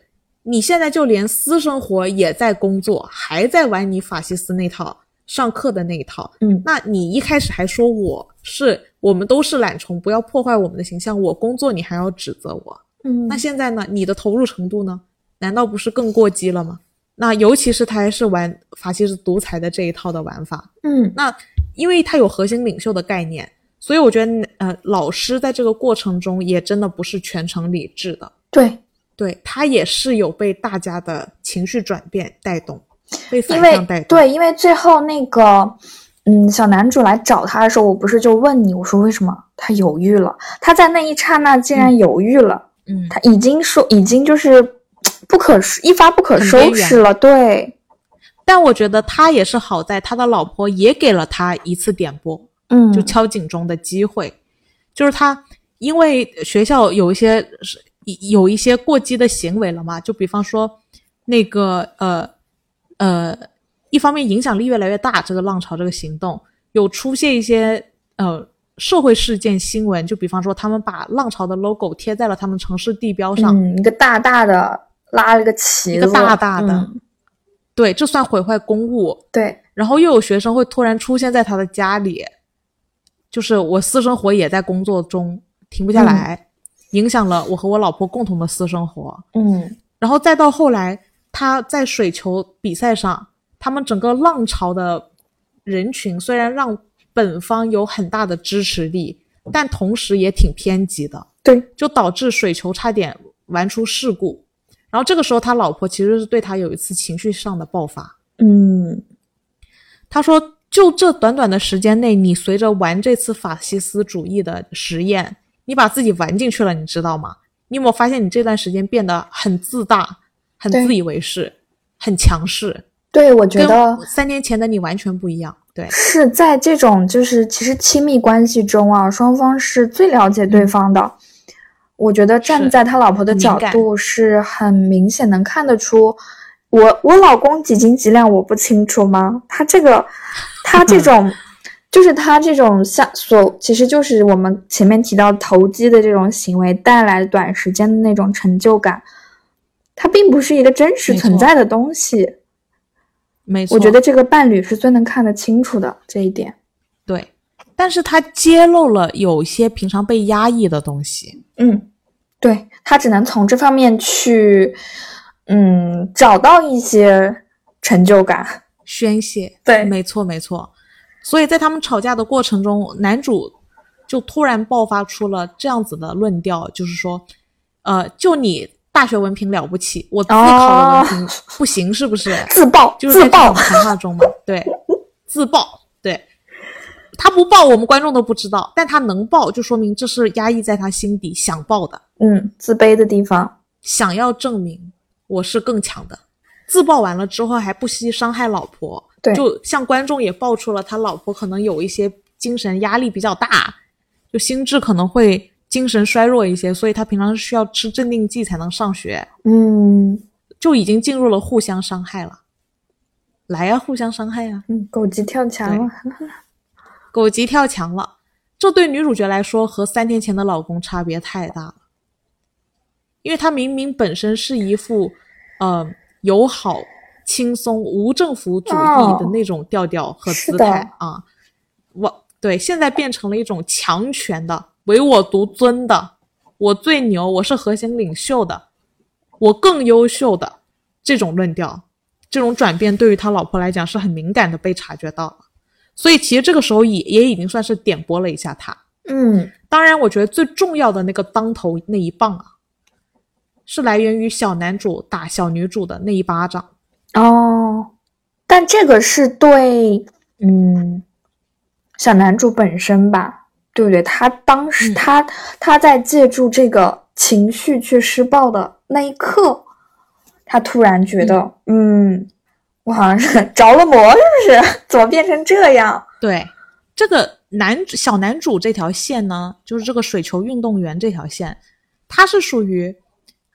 你现在就连私生活也在工作，还在玩你法西斯那套，上课的那一套。嗯那你一开始还说我是我们都是懒虫，不要破坏我们的形象，我工作你还要指责我。嗯那现在呢？你的投入程度呢？难道不是更过激了吗？那尤其是他还是玩法西斯独裁的这一套的玩法。嗯那因为他有核心领袖的概念，所以我觉得呃，老师在这个过程中也真的不是全程理智的。对，对他也是有被大家的情绪转变带动，被反向带动。对，因为最后那个嗯小男主来找他的时候，我不是就问你，我说为什么？他犹豫了？他在那一刹那竟然犹豫了，嗯，他已经说已经就是不可一发不可收拾了，对，但我觉得他也是好在他的老婆也给了他一次点拨，嗯，就敲警钟的机会，就是他因为学校有一些是有一些过激的行为了嘛，就比方说那个呃呃，一方面影响力越来越大，这个浪潮这个行动有出现一些呃社会事件新闻，就比方说他们把浪潮的 logo 贴在了他们城市地标上，嗯，一个大大的拉了个旗子，一个大大的，嗯对，这算毁坏公物。对，然后又有学生会突然出现在他的家里，就是我私生活也在工作中停不下来，影响了我和我老婆共同的私生活。嗯然后再到后来，他在水球比赛上，他们整个浪潮的人群虽然让本方有很大的支持力，但同时也挺偏激的，对，就导致水球差点玩出事故。然后这个时候，他老婆其实是对他有一次情绪上的爆发。嗯他说：“就这短短的时间内，你随着玩这次法西斯主义的实验，你把自己玩进去了，你知道吗？你有没有发现你这段时间变得很自大、很自以为是、很强势，对，我觉得三年前的你完全不一样。对，是在这种就是其实亲密关系中啊，双方是最了解对方的。我觉得站在他老婆的角度是很明显能看得出，我我老公几斤几两我不清楚吗？他这个，他这 种，就是他这种像所，其实就是我们前面提到投机的这种行为带来短时间的那种成就感，它并不是一个真实存在的东西。没错，我觉得这个伴侣是最能看得清楚的这一点。对。但是他揭露了有些平常被压抑的东西。嗯，对他只能从这方面去，嗯，找到一些成就感。宣泄。对没错没错。所以在他们吵架的过程中，男主就突然爆发出了这样子的论调，就是说，呃，就你大学文凭了不起，我自考的文凭不行，是不是？自爆，就是在这自爆种，谈话中嘛，对，自爆，对。他不爆，我们观众都不知道，但他能爆，就说明这是压抑在他心底想爆的，嗯，自卑的地方，想要证明我是更强的。自爆完了之后还不惜伤害老婆，对就向观众也爆出了他老婆可能有一些精神压力比较大，就心智可能会精神衰弱一些，所以他平常是需要吃镇定剂才能上学，嗯就已经进入了互相伤害了。来呀、互相伤害呀、嗯，狗急跳墙了，狗急跳墙了。这对女主角来说和三天前的老公差别太大了，因为她明明本身是一副，呃，友好、轻松、无政府主义的那种调调和姿态啊，我对现在变成了一种强权的、唯我独尊的，我最牛，我是核心领袖的，我更优秀的这种论调，这种转变对于他老婆来讲是很敏感的，被察觉到了。所以其实这个时候也也已经算是点拨了一下他。嗯当然，我觉得最重要的那个当头那一棒啊，是来源于小男主打小女主的那一巴掌。哦，但这个是对，嗯，小男主本身吧，对不对？他当时、嗯他他在借助这个情绪去施暴的那一刻，他突然觉得，嗯我好像是 着了魔，是不是？怎么变成这样？对，这个男主小男主这条线呢，就是这个水球运动员这条线，他是属于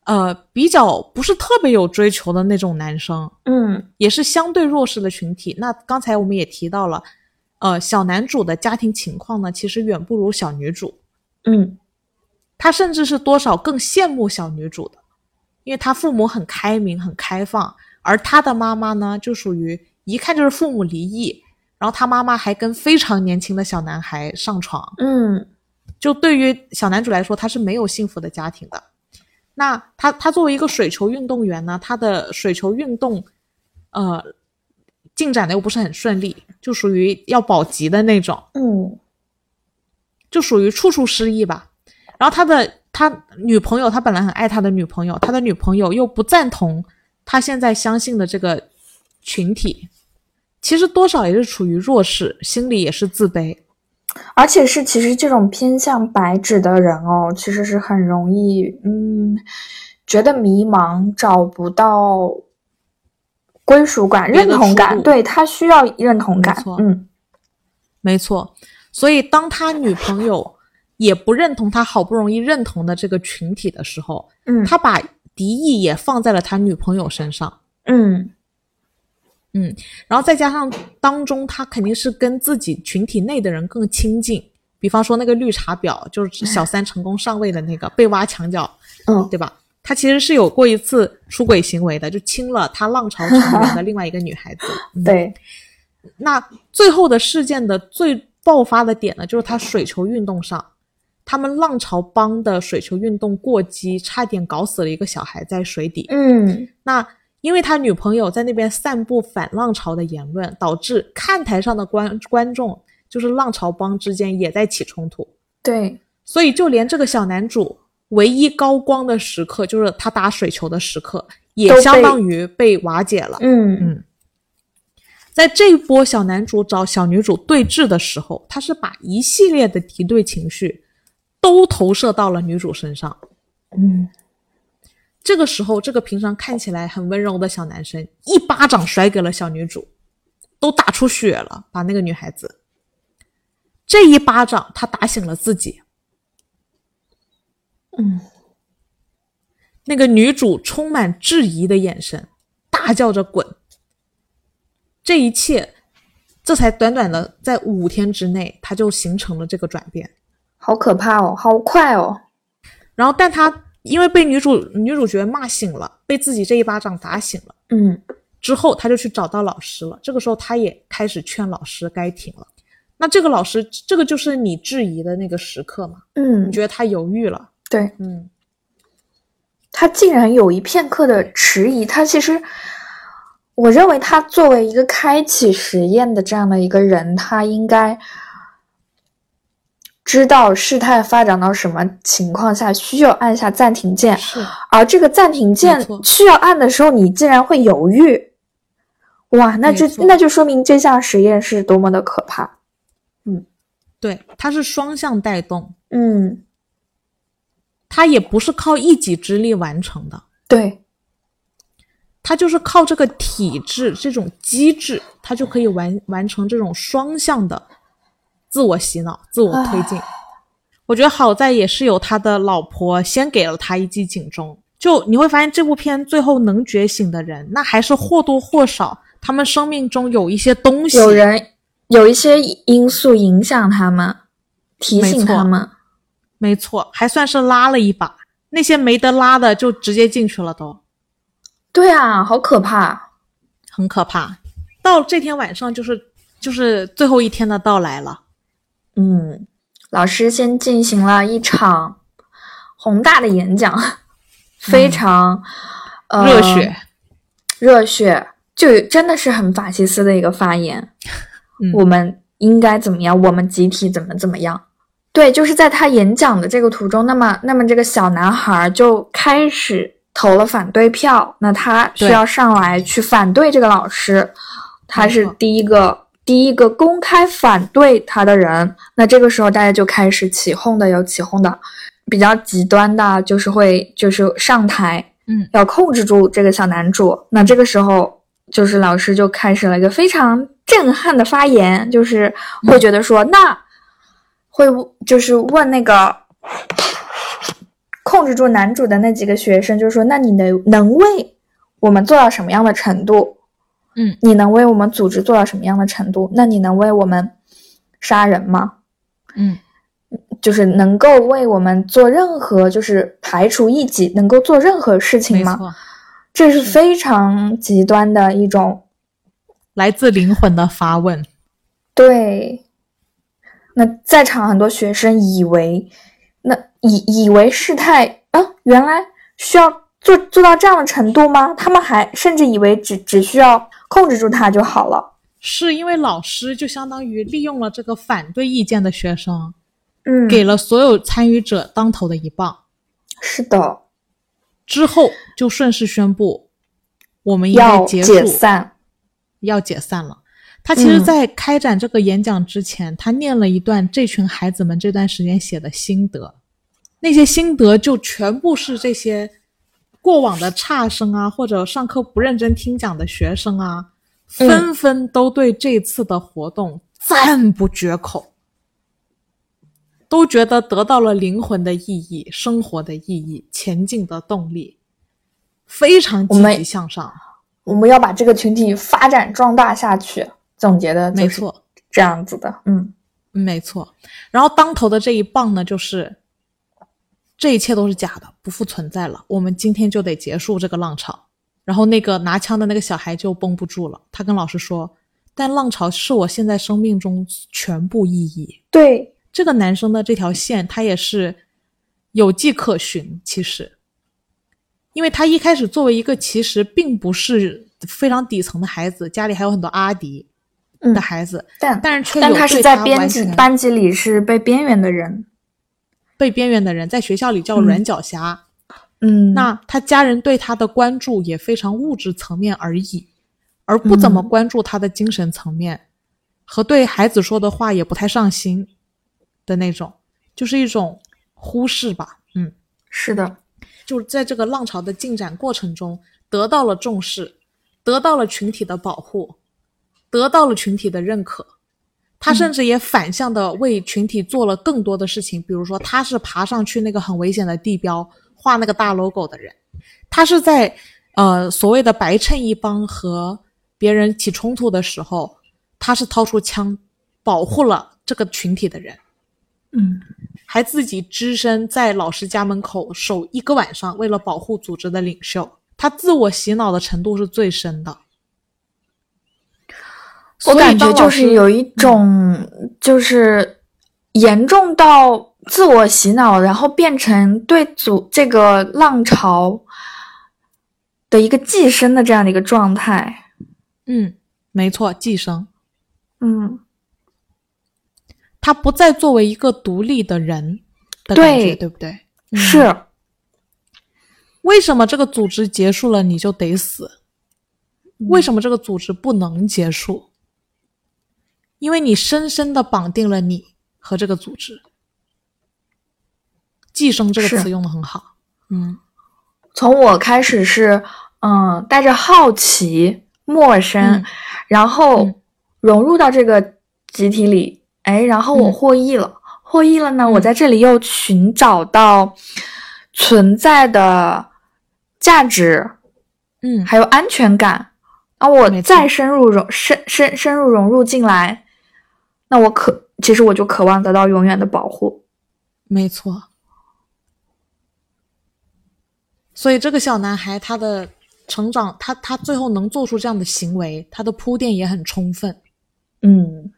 呃比较不是特别有追求的那种男生，嗯也是相对弱势的群体。那刚才我们也提到了，呃，小男主的家庭情况呢，其实远不如小女主。嗯他甚至是多少更羡慕小女主的，因为他父母很开明、很开放，而他的妈妈呢，就属于一看就是父母离异，然后他妈妈还跟非常年轻的小男孩上床，嗯就对于小男主来说，他是没有幸福的家庭的。那他他作为一个水球运动员呢，他的水球运动，呃，进展的又不是很顺利，就属于要保级的那种，嗯就属于处处失意吧。然后他的他女朋友，他本来很爱他的女朋友，他的女朋友又不赞同他现在相信的这个群体，其实多少也是处于弱势，心里也是自卑。而且是其实这种偏向白纸的人哦，其实是很容易嗯觉得迷茫，找不到归属感、认同感，对他需要认同感，嗯。没错，所以当他女朋友也不认同他好不容易认同的这个群体的时候，嗯。他把敌意也放在了他女朋友身上。嗯嗯，然后再加上当中他肯定是跟自己群体内的人更亲近，比方说那个绿茶婊，就是小三成功上位的那个被挖墙角，嗯对吧？他其实是有过一次出轨行为的，就亲了他浪潮成员的另外一个女孩子。嗯、，对，那最后的事件的最爆发的点呢，就是他水球运动上，他们浪潮帮的水球运动过激，差点搞死了一个小孩在水底。嗯那因为他女朋友在那边散布反浪潮的言论，导致看台上的观观众就是浪潮帮之间也在起冲突，对，所以就连这个小男主唯一高光的时刻，就是他打水球的时刻，也相当于被瓦解了。嗯。嗯。在这一波小男主找小女主对峙的时候，他是把一系列的敌对情绪都投射到了女主身上。嗯这个时候，这个平常看起来很温柔的小男生一巴掌甩给了小女主，都打出血了，把那个女孩子。这一巴掌，他打醒了自己。嗯那个女主充满质疑的眼神，大叫着“滚”。这一切，这才短短的在五天之内，他就形成了这个转变。好可怕哦，好快哦，然后，但他因为被女主女主角骂醒了，被自己这一巴掌打醒了。嗯之后，他就去找到老师了。这个时候，他也开始劝老师该停了。那这个老师，这个就是你质疑的那个时刻嘛？嗯你，觉得他犹豫了？对，嗯，他竟然有一片刻的迟疑，他其实，我认为他作为一个开启实验的这样的一个人，他应该知道事态发展到什么情况下需要按下暂停键，而这个暂停键需要按的时候，你竟然会犹豫，哇，那这那就说明这项实验是多么的可怕。嗯对，它是双向带动，嗯，它也不是靠一己之力完成的，对，它就是靠这个体制这种机制，它就可以完完成这种双向的自我洗脑、自我推进。我觉得好在也是有他的老婆先给了他一记警钟，就你会发现这部片最后能觉醒的人，那还是或多或少他们生命中有一些东西，有人有一些因素影响他们，提醒他们。没错，还算是拉了一把。那些没得拉的就直接进去了都，对啊，好可怕。很可怕。到这天晚上就是就是最后一天的到来了，嗯，老师先进行了一场宏大的演讲，非常、呃嗯热血，热血，就真的是很法西斯的一个发言。嗯我们应该怎么样？我们集体怎么怎么样？对，就是在他演讲的这个途中，那么那么这个小男孩就开始投了反对票，那他需要上来去反对这个老师，他是第一个第一个公开反对他的人。那这个时候大家就开始起哄的，有起哄的，比较极端的，就是会就是上台，嗯，要控制住这个小男主。那这个时候，就是老师就开始了一个非常震撼的发言，就是会觉得说，那会就是问那个控制住男主的那几个学生，就是说，那你能能为我们做到什么样的程度？嗯，你能为我们组织做到什么样的程度？那你能为我们杀人吗？嗯，就是能够为我们做任何，就是排除异己，能够做任何事情吗？这是非常极端的一种，来自灵魂的发问，对，那在场很多学生以为，那以以为事态啊，原来需要做做到这样的程度吗？他们还甚至以为只只需要控制住他就好了。是因为老师就相当于利用了这个反对意见的学生，嗯，给了所有参与者当头的一棒，是的，之后就顺势宣布我们应该要结束，解散。要解散了。他其实，嗯在开展这个演讲之前，他念了一段这群孩子们这段时间写的心得，那些心得就全部是这些过往的差生啊，或者上课不认真听讲的学生啊，嗯纷纷都对这次的活动赞不绝口，都觉得得到了灵魂的意义、生活的意义、前进的动力，非常积极向上。我们要把这个群体发展壮大下去。总结的就是没错。这样子的，嗯没错，然后当头的这一棒呢，就是这一切都是假的，不复存在了。我们今天就得结束这个浪潮。然后那个拿枪的那个小孩就绷不住了，他跟老师说：“但浪潮是我现在生命中全部意义。对，”这个男生的这条线，他也是有迹可循。其实，因为他一开始作为一个其实并不是非常底层的孩子，家里还有很多阿迪嗯的，孩子，但但是却但他是在编完全辑班级里是被边缘的人，被边缘的人，在学校里叫嗯软脚虾。嗯，那他家人对他的关注也非常物质层面而已，而不怎么嗯关注他的精神层面，和对孩子说的话也不太上心的那种，就是一种忽视吧。嗯，是的，就是在这个浪潮的进展过程中得到了重视，得到了群体的保护，得到了群体的认可。他甚至也反向的为群体做了更多的事情，比如说他是爬上去那个很危险的地标画那个大 logo 的人，他是在呃所谓的白衬衣帮和别人起冲突的时候，他是掏出枪保护了这个群体的人。嗯还自己只身在老师家门口守一个晚上，为了保护组织的领袖，他自我洗脑的程度是最深的。我感觉就是有一种，就是严重到自我洗脑，然后变成对组这个浪潮的一个寄生的这样的一个状态。嗯，没错，寄生，嗯，他不再作为一个独立的人的感觉，对对不对？是，为什么这个组织结束了你就得死？为什么这个组织不能结束？因为你深深的绑定了你和这个组织。寄生这个词用的很好，嗯，从我开始是嗯带着好奇、陌生，嗯然后嗯融入到这个集体里，哎，然后我嗯获益了，获益了呢，我嗯在这里又寻找到存在的价值，嗯，还有安全感。啊我再深入融深深深入融入进来，那我渴其实我就渴望得到永远的保护。没错。所以这个小男孩他的成长，他他最后能做出这样的行为，他的铺垫也很充分。嗯，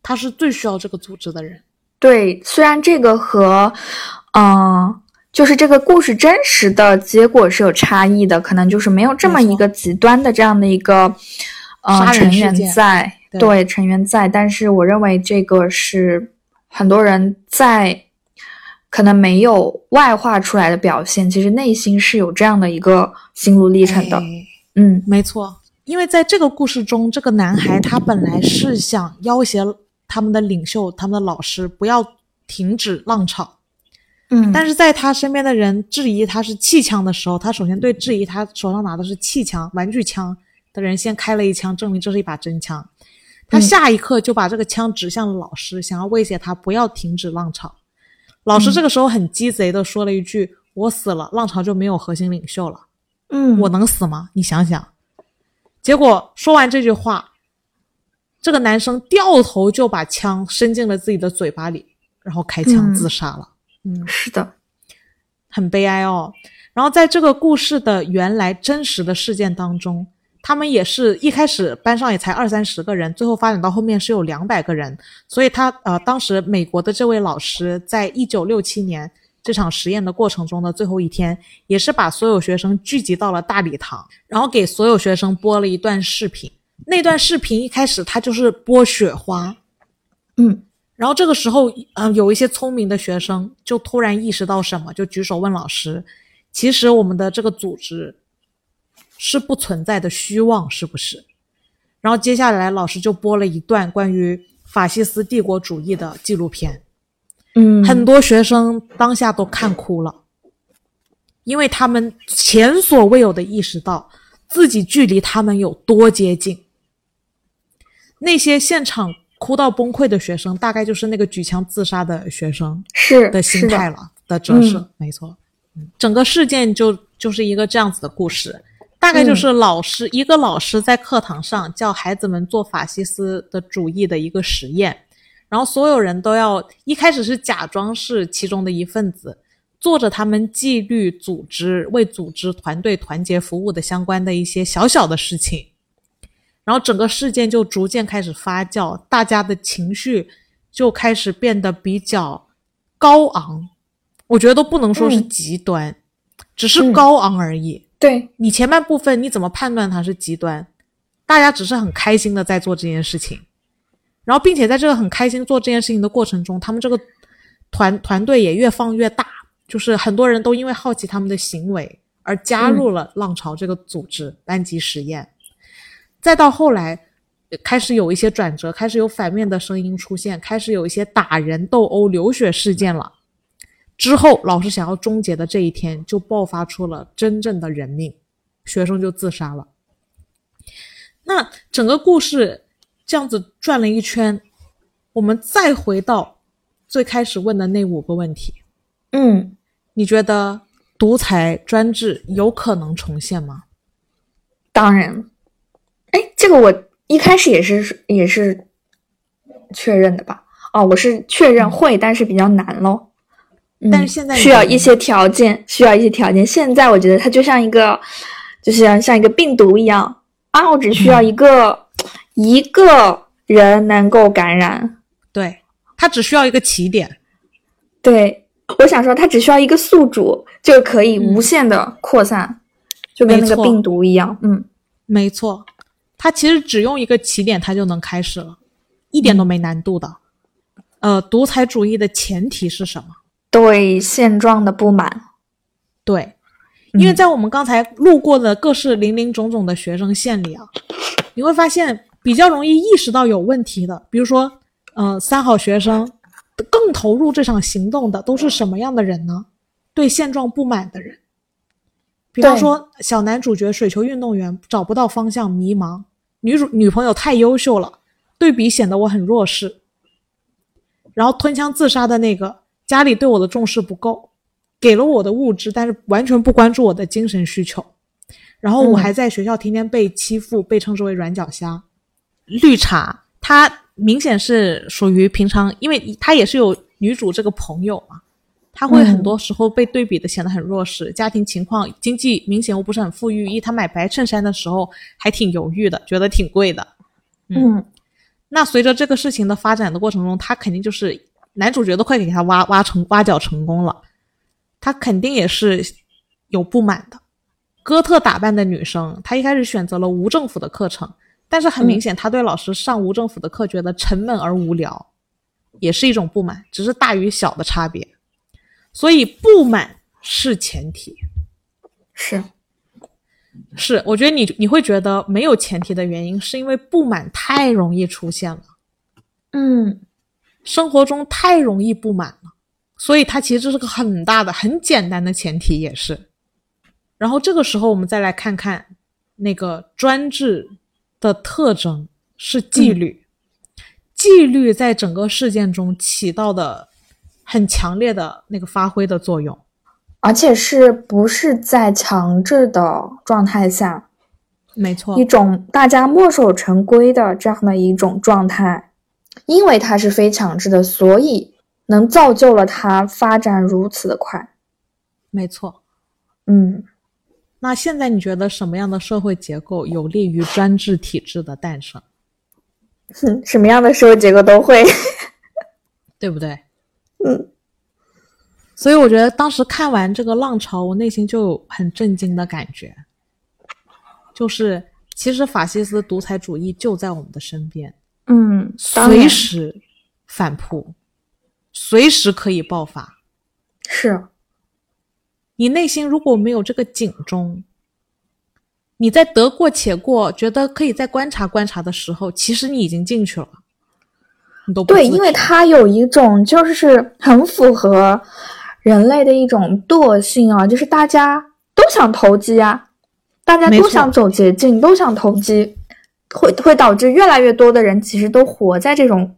他是最需要这个组织的人。对，虽然这个和嗯。就是这个故事真实的结果是有差异的，可能就是没有这么一个极端的这样的一个呃成员在，对成员在，但是我认为这个是很多人在可能没有外化出来的表现，其实内心是有这样的一个心路历程的。哎嗯没错，因为在这个故事中，这个男孩他本来是想要挟他们的领袖、他们的老师不要停止浪潮，嗯，但是在他身边的人质疑他是气枪的时候，他首先对质疑他手上拿的是气枪、玩具枪的人先开了一枪，证明这是一把真枪。他嗯下一刻就把这个枪指向了老师，想要威胁他不要停止浪潮。老师嗯这个时候很鸡贼的说了一句：“我死了，浪潮就没有核心领袖了。”嗯，我能死吗？你想想。结果说完这句话，这个男生掉头就把枪伸进了自己的嘴巴里，然后开枪嗯自杀了。嗯，是的，很悲哀哦。然后在这个故事的原来真实的事件当中，他们也是一开始班上也才二三十个人，最后发展到后面是有两百个人。所以他呃，当时美国的这位老师在一九六七年这场实验的过程中的最后一天，也是把所有学生聚集到了大礼堂，然后给所有学生播了一段视频。那段视频一开始他就是播雪花，嗯然后这个时候，嗯、有一些聪明的学生就突然意识到什么，就举手问老师：“其实我们的这个组织是不存在的虚妄，是不是？”然后接下来老师就播了一段关于法西斯帝国主义的纪录片，嗯，很多学生当下都看哭了，因为他们前所未有的意识到自己距离他们有多接近。那些现场哭到崩溃的学生，大概就是那个举枪自杀的学生是的心态了的折射，嗯没错。嗯整个事件就就是一个这样子的故事，大概就是老师、一个老师在课堂上叫孩子们做法西斯的主义的一个实验，然后所有人都要一开始是假装是其中的一份子，做着他们纪律组织、为组织团队团结服务的相关的一些小小的事情。然后整个事件就逐渐开始发酵，大家的情绪就开始变得比较高昂。我觉得都不能说是嗯极端，只是嗯高昂而已。对，你前半部分你怎么判断它是极端？大家只是很开心的在做这件事情，然后并且在这个很开心做这件事情的过程中，他们这个团团队也越放越大，就是很多人都因为好奇他们的行为而加入了浪潮这个组织、班级实验，再到后来呃开始有一些转折，开始有反面的声音出现，开始有一些打人、斗殴、流血事件了。之后，老师想要终结的这一天，就爆发出了真正的人命，学生就自杀了。那整个故事这样子转了一圈，我们再回到最开始问的那五个问题，嗯，你觉得独裁专制有可能重现吗？当然，哎，这个我一开始也是也是确认的吧？哦，我是确认会，但是比较难咯。嗯但是现在你需要一些条件，需要一些条件。现在我觉得它就像一个，就像像一个病毒一样啊，我只需要一个、一个人能够感染。对，它只需要一个起点。对，我想说，它只需要一个宿主就可以嗯无限的扩散，就跟那个病毒一样。嗯，没错，它其实只用一个起点，它就能开始了，一点都没难度的。呃，独裁主义的前提是什么？对现状的不满。对，因为嗯在我们刚才路过的各式林林种种的学生线里啊，你会发现比较容易意识到有问题的，比如说，呃，三好学生更投入这场行动的都是什么样的人呢？对现状不满的人，比方说小男主角水球运动员找不到方向，迷茫，女主女朋友太优秀了，对比显得我很弱势，然后吞枪自杀的那个家里对我的重视不够，给了我的物质，但是完全不关注我的精神需求。然后我嗯还在学校天天被欺负，被称之为软脚虾。绿茶，她明显是属于平常，因为她也是有女主这个朋友嘛，他会很多时候被对比的显得很弱势，家庭情况经济明显又不是很富裕，一他买白衬衫的时候还挺犹豫的，觉得挺贵的。嗯那随着这个事情的发展的过程中，他肯定就是男主角都快给他挖挖成挖角成功了，他肯定也是有不满的。哥特打扮的女生，她一开始选择了无政府的课程，但是很明显，她对老师上无政府的课觉得沉闷而无聊，也是一种不满，只是大与小的差别。所以不满是前提，是，是我觉得你你会觉得没有前提的原因，是因为不满太容易出现了。嗯生活中太容易不满了，所以它其实这是个很大的、很简单的前提，也是。然后这个时候，我们再来看看那个专制的特征是纪律，纪律在整个事件中起到的很强烈的那个发挥的作用。而且是不是在强制的状态下，没错一，种大家墨守成规的这样的一种状态，因为它是非强制的，所以能造就了它发展如此的快。没错。嗯那现在你觉得什么样的社会结构有利于专制体制的诞生？哼，什么样的社会结构都会。对不对？嗯，所以我觉得当时看完这个浪潮，我内心就有很震惊的感觉，就是其实法西斯独裁主义就在我们的身边，嗯，随时反扑，随时可以爆发。是，你内心如果没有这个警钟，你在得过且过，觉得可以再观察观察的时候，其实你已经进去了，你都对，因为知。它有一种就是很符合人类的一种惰性啊，就是大家都想投机啊，大家都想走捷径，都想投机，会会导致越来越多的人其实都活在这种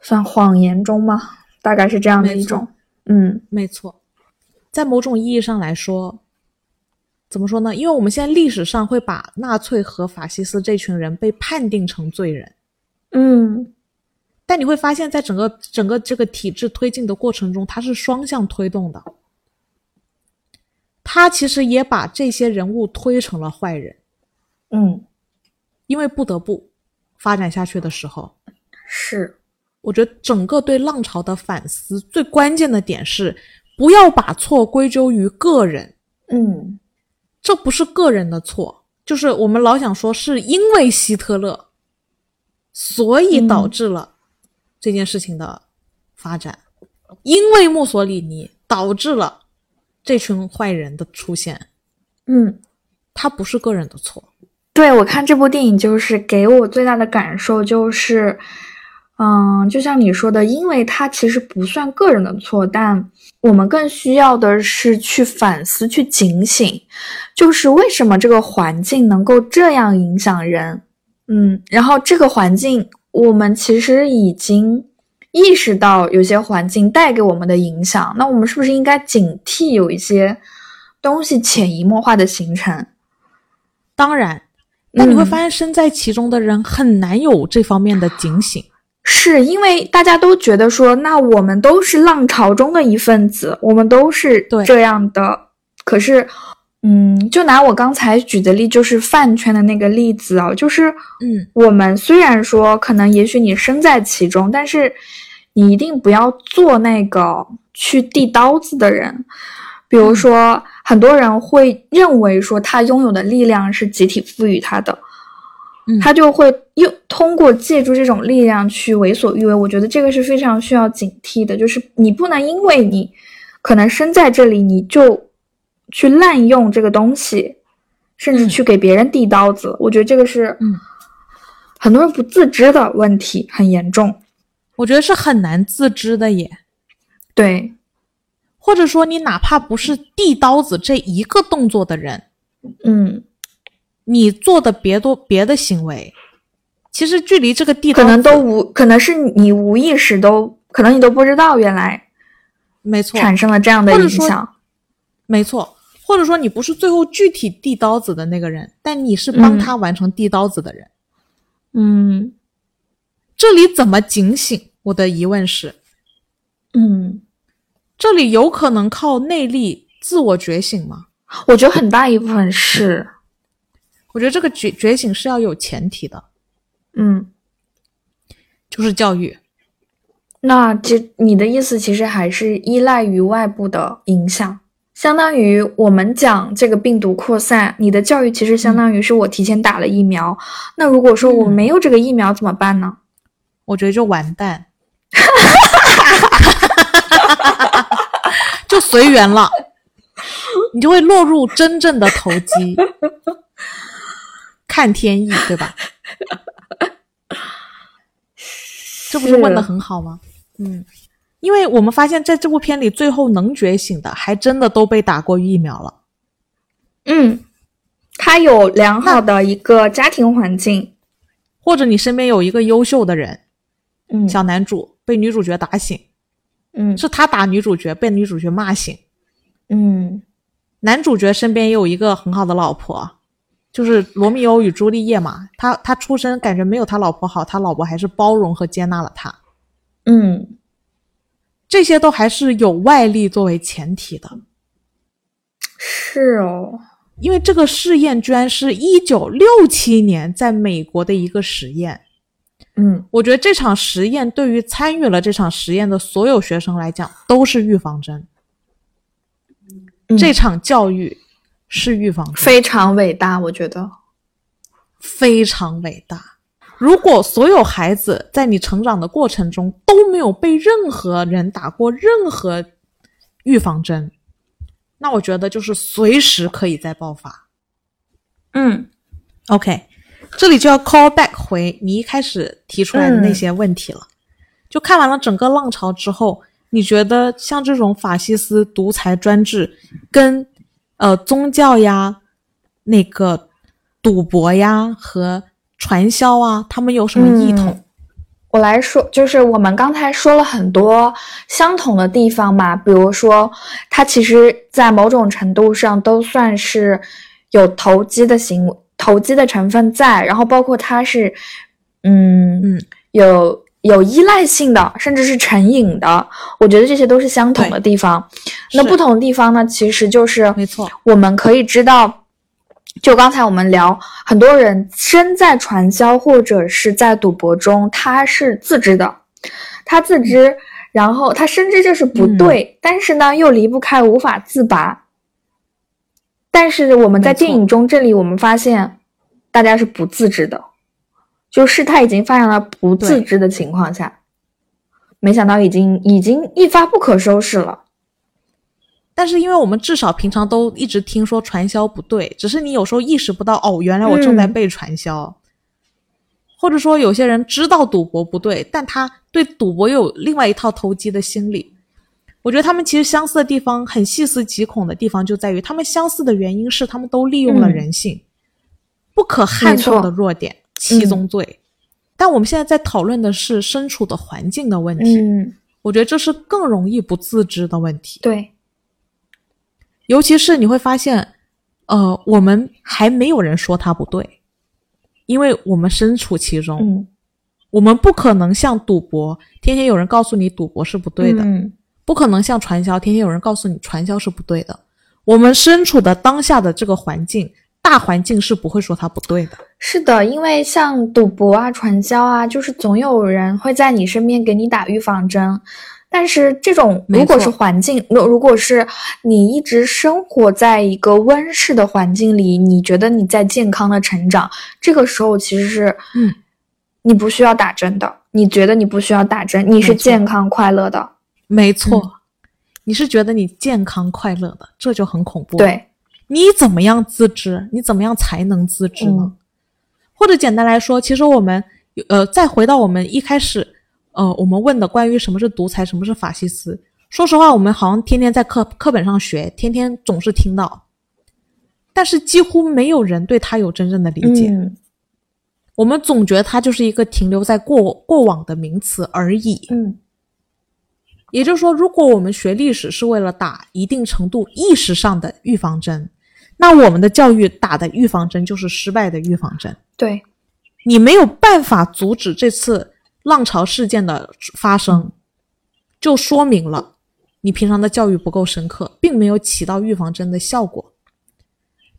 算谎言中吗？大概是这样的一种，嗯没错，在某种意义上来说，怎么说呢？因为我们现在历史上会把纳粹和法西斯这群人被判定成罪人，嗯但你会发现在整个整个这个体制推进的过程中，它是双向推动的。他其实也把这些人物推成了坏人，嗯，因为不得不发展下去的时候，是，我觉得整个对浪潮的反思最关键的点是，不要把错归咎于个人，嗯。这不是个人的错，就是我们老想说是因为希特勒，所以导致了这件事情的发展，因为墨索里尼导致了这群坏人的出现，嗯。他不是个人的错。对我看这部电影，就是给我最大的感受就是，嗯，就像你说的，因为它其实不算个人的错，但我们更需要的是去反思、去警醒，就是为什么这个环境能够这样影响人，嗯，然后这个环境我们其实已经意识到有些环境带给我们的影响，那我们是不是应该警惕有一些东西潜移默化的形成？当然，但你会嗯发现身在其中的人很难有这方面的警醒。是因为大家都觉得说，那我们都是浪潮中的一份子，我们都是对这样的。可是，嗯，就拿我刚才举的例，就是饭圈的那个例子啊，就是嗯，我们虽然说可能也许你身在其中，但是你一定不要做那个去递刀子的人。比如说，很多人会认为说他拥有的力量是集体赋予他的，嗯他就会用通过借助这种力量去为所欲为。我觉得这个是非常需要警惕的，就是你不能因为你可能身在这里，你就去滥用这个东西，甚至嗯去给别人递刀子。我觉得这个是嗯很多人不自知的问题，很严重。我觉得是很难自知的耶。对，或者说，你哪怕不是递刀子这一个动作的人，嗯，你做的别多别的行为，其实距离这个递刀子可能都无，可能是你无意识都，可能你都不知道原来没错，产生了这样的影响。没错，或者说你不是最后具体递刀子的那个人，但你是帮嗯他完成递刀子的人。嗯这里怎么警醒？我的疑问是，嗯，这里有可能靠内力自我觉醒吗？我觉得很大一部分是，我觉得这个觉觉醒是要有前提的，嗯，就是教育。那这你的意思其实还是依赖于外部的影响，相当于我们讲这个病毒扩散，你的教育其实相当于是我提前打了疫苗。那如果说我嗯没有这个疫苗怎么办呢？我觉得就完蛋，就随缘了，你就会落入真正的投机，看天意，对吧？这不是问的很好吗？嗯，因为我们发现在这部片里，最后能觉醒的，还真的都被打过疫苗了。嗯，他有良好的一个家庭环境，或者你身边有一个优秀的人，嗯。小男主被女主角打醒，嗯是他打女主角，被女主角骂醒。嗯男主角身边也有一个很好的老婆，就是罗密欧与朱丽叶嘛。他他出身感觉没有他老婆好，他老婆还是包容和接纳了他。嗯，这些都还是有外力作为前提的。是哦，因为这个试验居然是一九六七年在美国的一个实验。嗯我觉得这场实验对于参与了这场实验的所有学生来讲都是预防针。嗯这场教育是预防针，非常伟大，我觉得。非常伟大。如果所有孩子在你成长的过程中都没有被任何人打过任何预防针，那我觉得就是随时可以再爆发。嗯 OK，这里就要 call back 回你一开始提出来的那些问题了。就看完了整个浪潮之后，你觉得像这种法西斯独裁专制跟呃宗教呀、那个赌博呀和传销啊，他们有什么异同？嗯我来说，就是我们刚才说了很多相同的地方嘛，比如说，它其实在某种程度上都算是有投机的行为、投机的成分在，然后包括它是，嗯嗯。有有依赖性的，甚至是成瘾的，我觉得这些都是相同的地方。那不同的地方呢，其实就是没错，我们可以知道，就刚才我们聊，很多人身在传销或者是在赌博中，他是自知的，他自知，然后他深知这是不对，但是呢又离不开，无法自拔。但是我们在电影中，这里我们发现，大家是不自知的，就事态已经发展到不自知的情况下，没想到已经已经一发不可收拾了。但是因为我们至少平常都一直听说传销不对，只是你有时候意识不到哦，原来我正在嗯被传销。或者说有些人知道赌博不对，但他对赌博又有另外一套投机的心理。我觉得他们其实相似的地方，很细思极恐的地方就在于，他们相似的原因是他们都利用了嗯。人性、不可撼动的弱点，七宗罪。但我们现在在讨论的是身处的环境的问题，嗯，我觉得这是更容易不自知的问题。对，尤其是你会发现，呃，我们还没有人说他不对，因为我们身处其中，嗯，我们不可能像赌博，天天有人告诉你赌博是不对的，嗯不可能像传销，天天有人告诉你传销是不对的。我们身处的当下的这个环境，大环境是不会说它不对的。是的，因为像赌博啊、传销啊，就是总有人会在你身边给你打预防针。但是这种如果是环境，如如果是你一直生活在一个温室的环境里，你觉得你在健康的成长，这个时候其实是，嗯，你不需要打针的。你觉得你不需要打针，你是健康快乐的。没错，你是觉得你健康快乐的，这就很恐怖。，对，你怎么样自知？你怎么样才能自知呢？嗯或者简单来说，其实我们呃，再回到我们一开始呃，我们问的关于什么是独裁，什么是法西斯。说实话，我们好像天天在课课本上学，天天总是听到，但是几乎没有人对它有真正的理解。嗯我们总觉得它就是一个停留在过过往的名词而已。嗯也就是说，如果我们学历史是为了打一定程度意识上的预防针，那我们的教育打的预防针就是失败的预防针。对，你没有办法阻止这次浪潮事件的发生，就说明了你平常的教育不够深刻，并没有起到预防针的效果。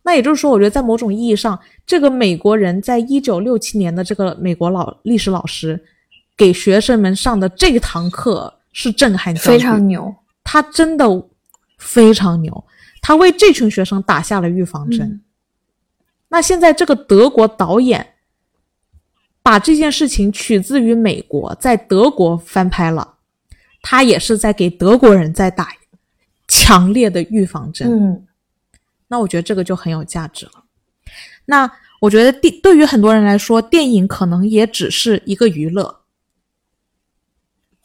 那也就是说，我觉得在某种意义上，这个美国人在一九六七年的这个美国老历史老师给学生们上的这堂课是震撼教育，非常牛。他真的非常牛，他为这群学生打下了预防针。嗯那现在这个德国导演把这件事情取自于美国，在德国翻拍了，他也是在给德国人在打强烈的预防针。嗯那我觉得这个就很有价值了。那我觉得电对于很多人来说，电影可能也只是一个娱乐，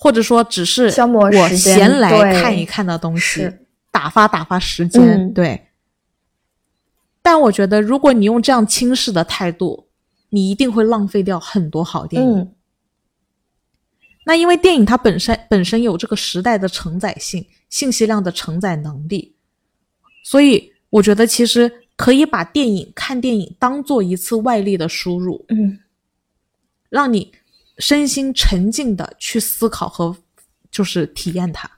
或者说只是我闲来看一看的东西，打发打发时间。嗯对。但我觉得，如果你用这样轻视的态度，你一定会浪费掉很多好电影。嗯那因为电影它本身本身有这个时代的承载性、信息量的承载能力，所以我觉得其实可以把电影看电影当做一次外力的输入，嗯让你身心沉静的去思考和就是体验它。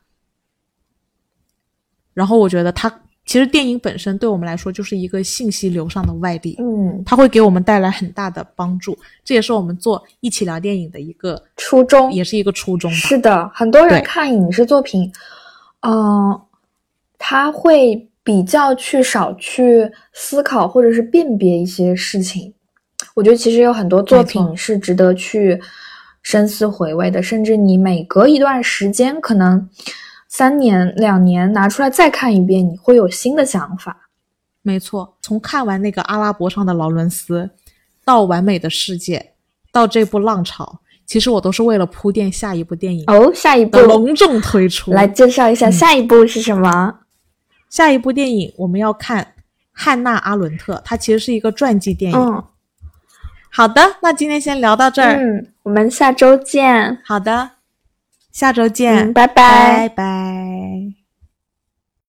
然后我觉得它其实电影本身对我们来说就是一个信息流上的外力，嗯，它会给我们带来很大的帮助。这也是我们做一起聊电影的一个，初衷也是一个初衷。是的，很多人看影视作品，嗯、他会比较去少去思考或者是辨别一些事情。我觉得其实有很多作品是值得去深思回味的，甚至你每隔一段时间，可能三年、两年拿出来再看一遍，你会有新的想法。没错，从看完那个阿拉伯上的劳伦斯，到完美的世界，到这部浪潮，其实我都是为了铺垫下一部电影哦，下一部隆重推出。来介绍一下下一部是什么？下一部电影我们要看汉娜·阿伦特，它其实是一个传记电影。嗯好的，那今天先聊到这儿。嗯，我们下周见。好的，下周见，嗯，拜拜拜拜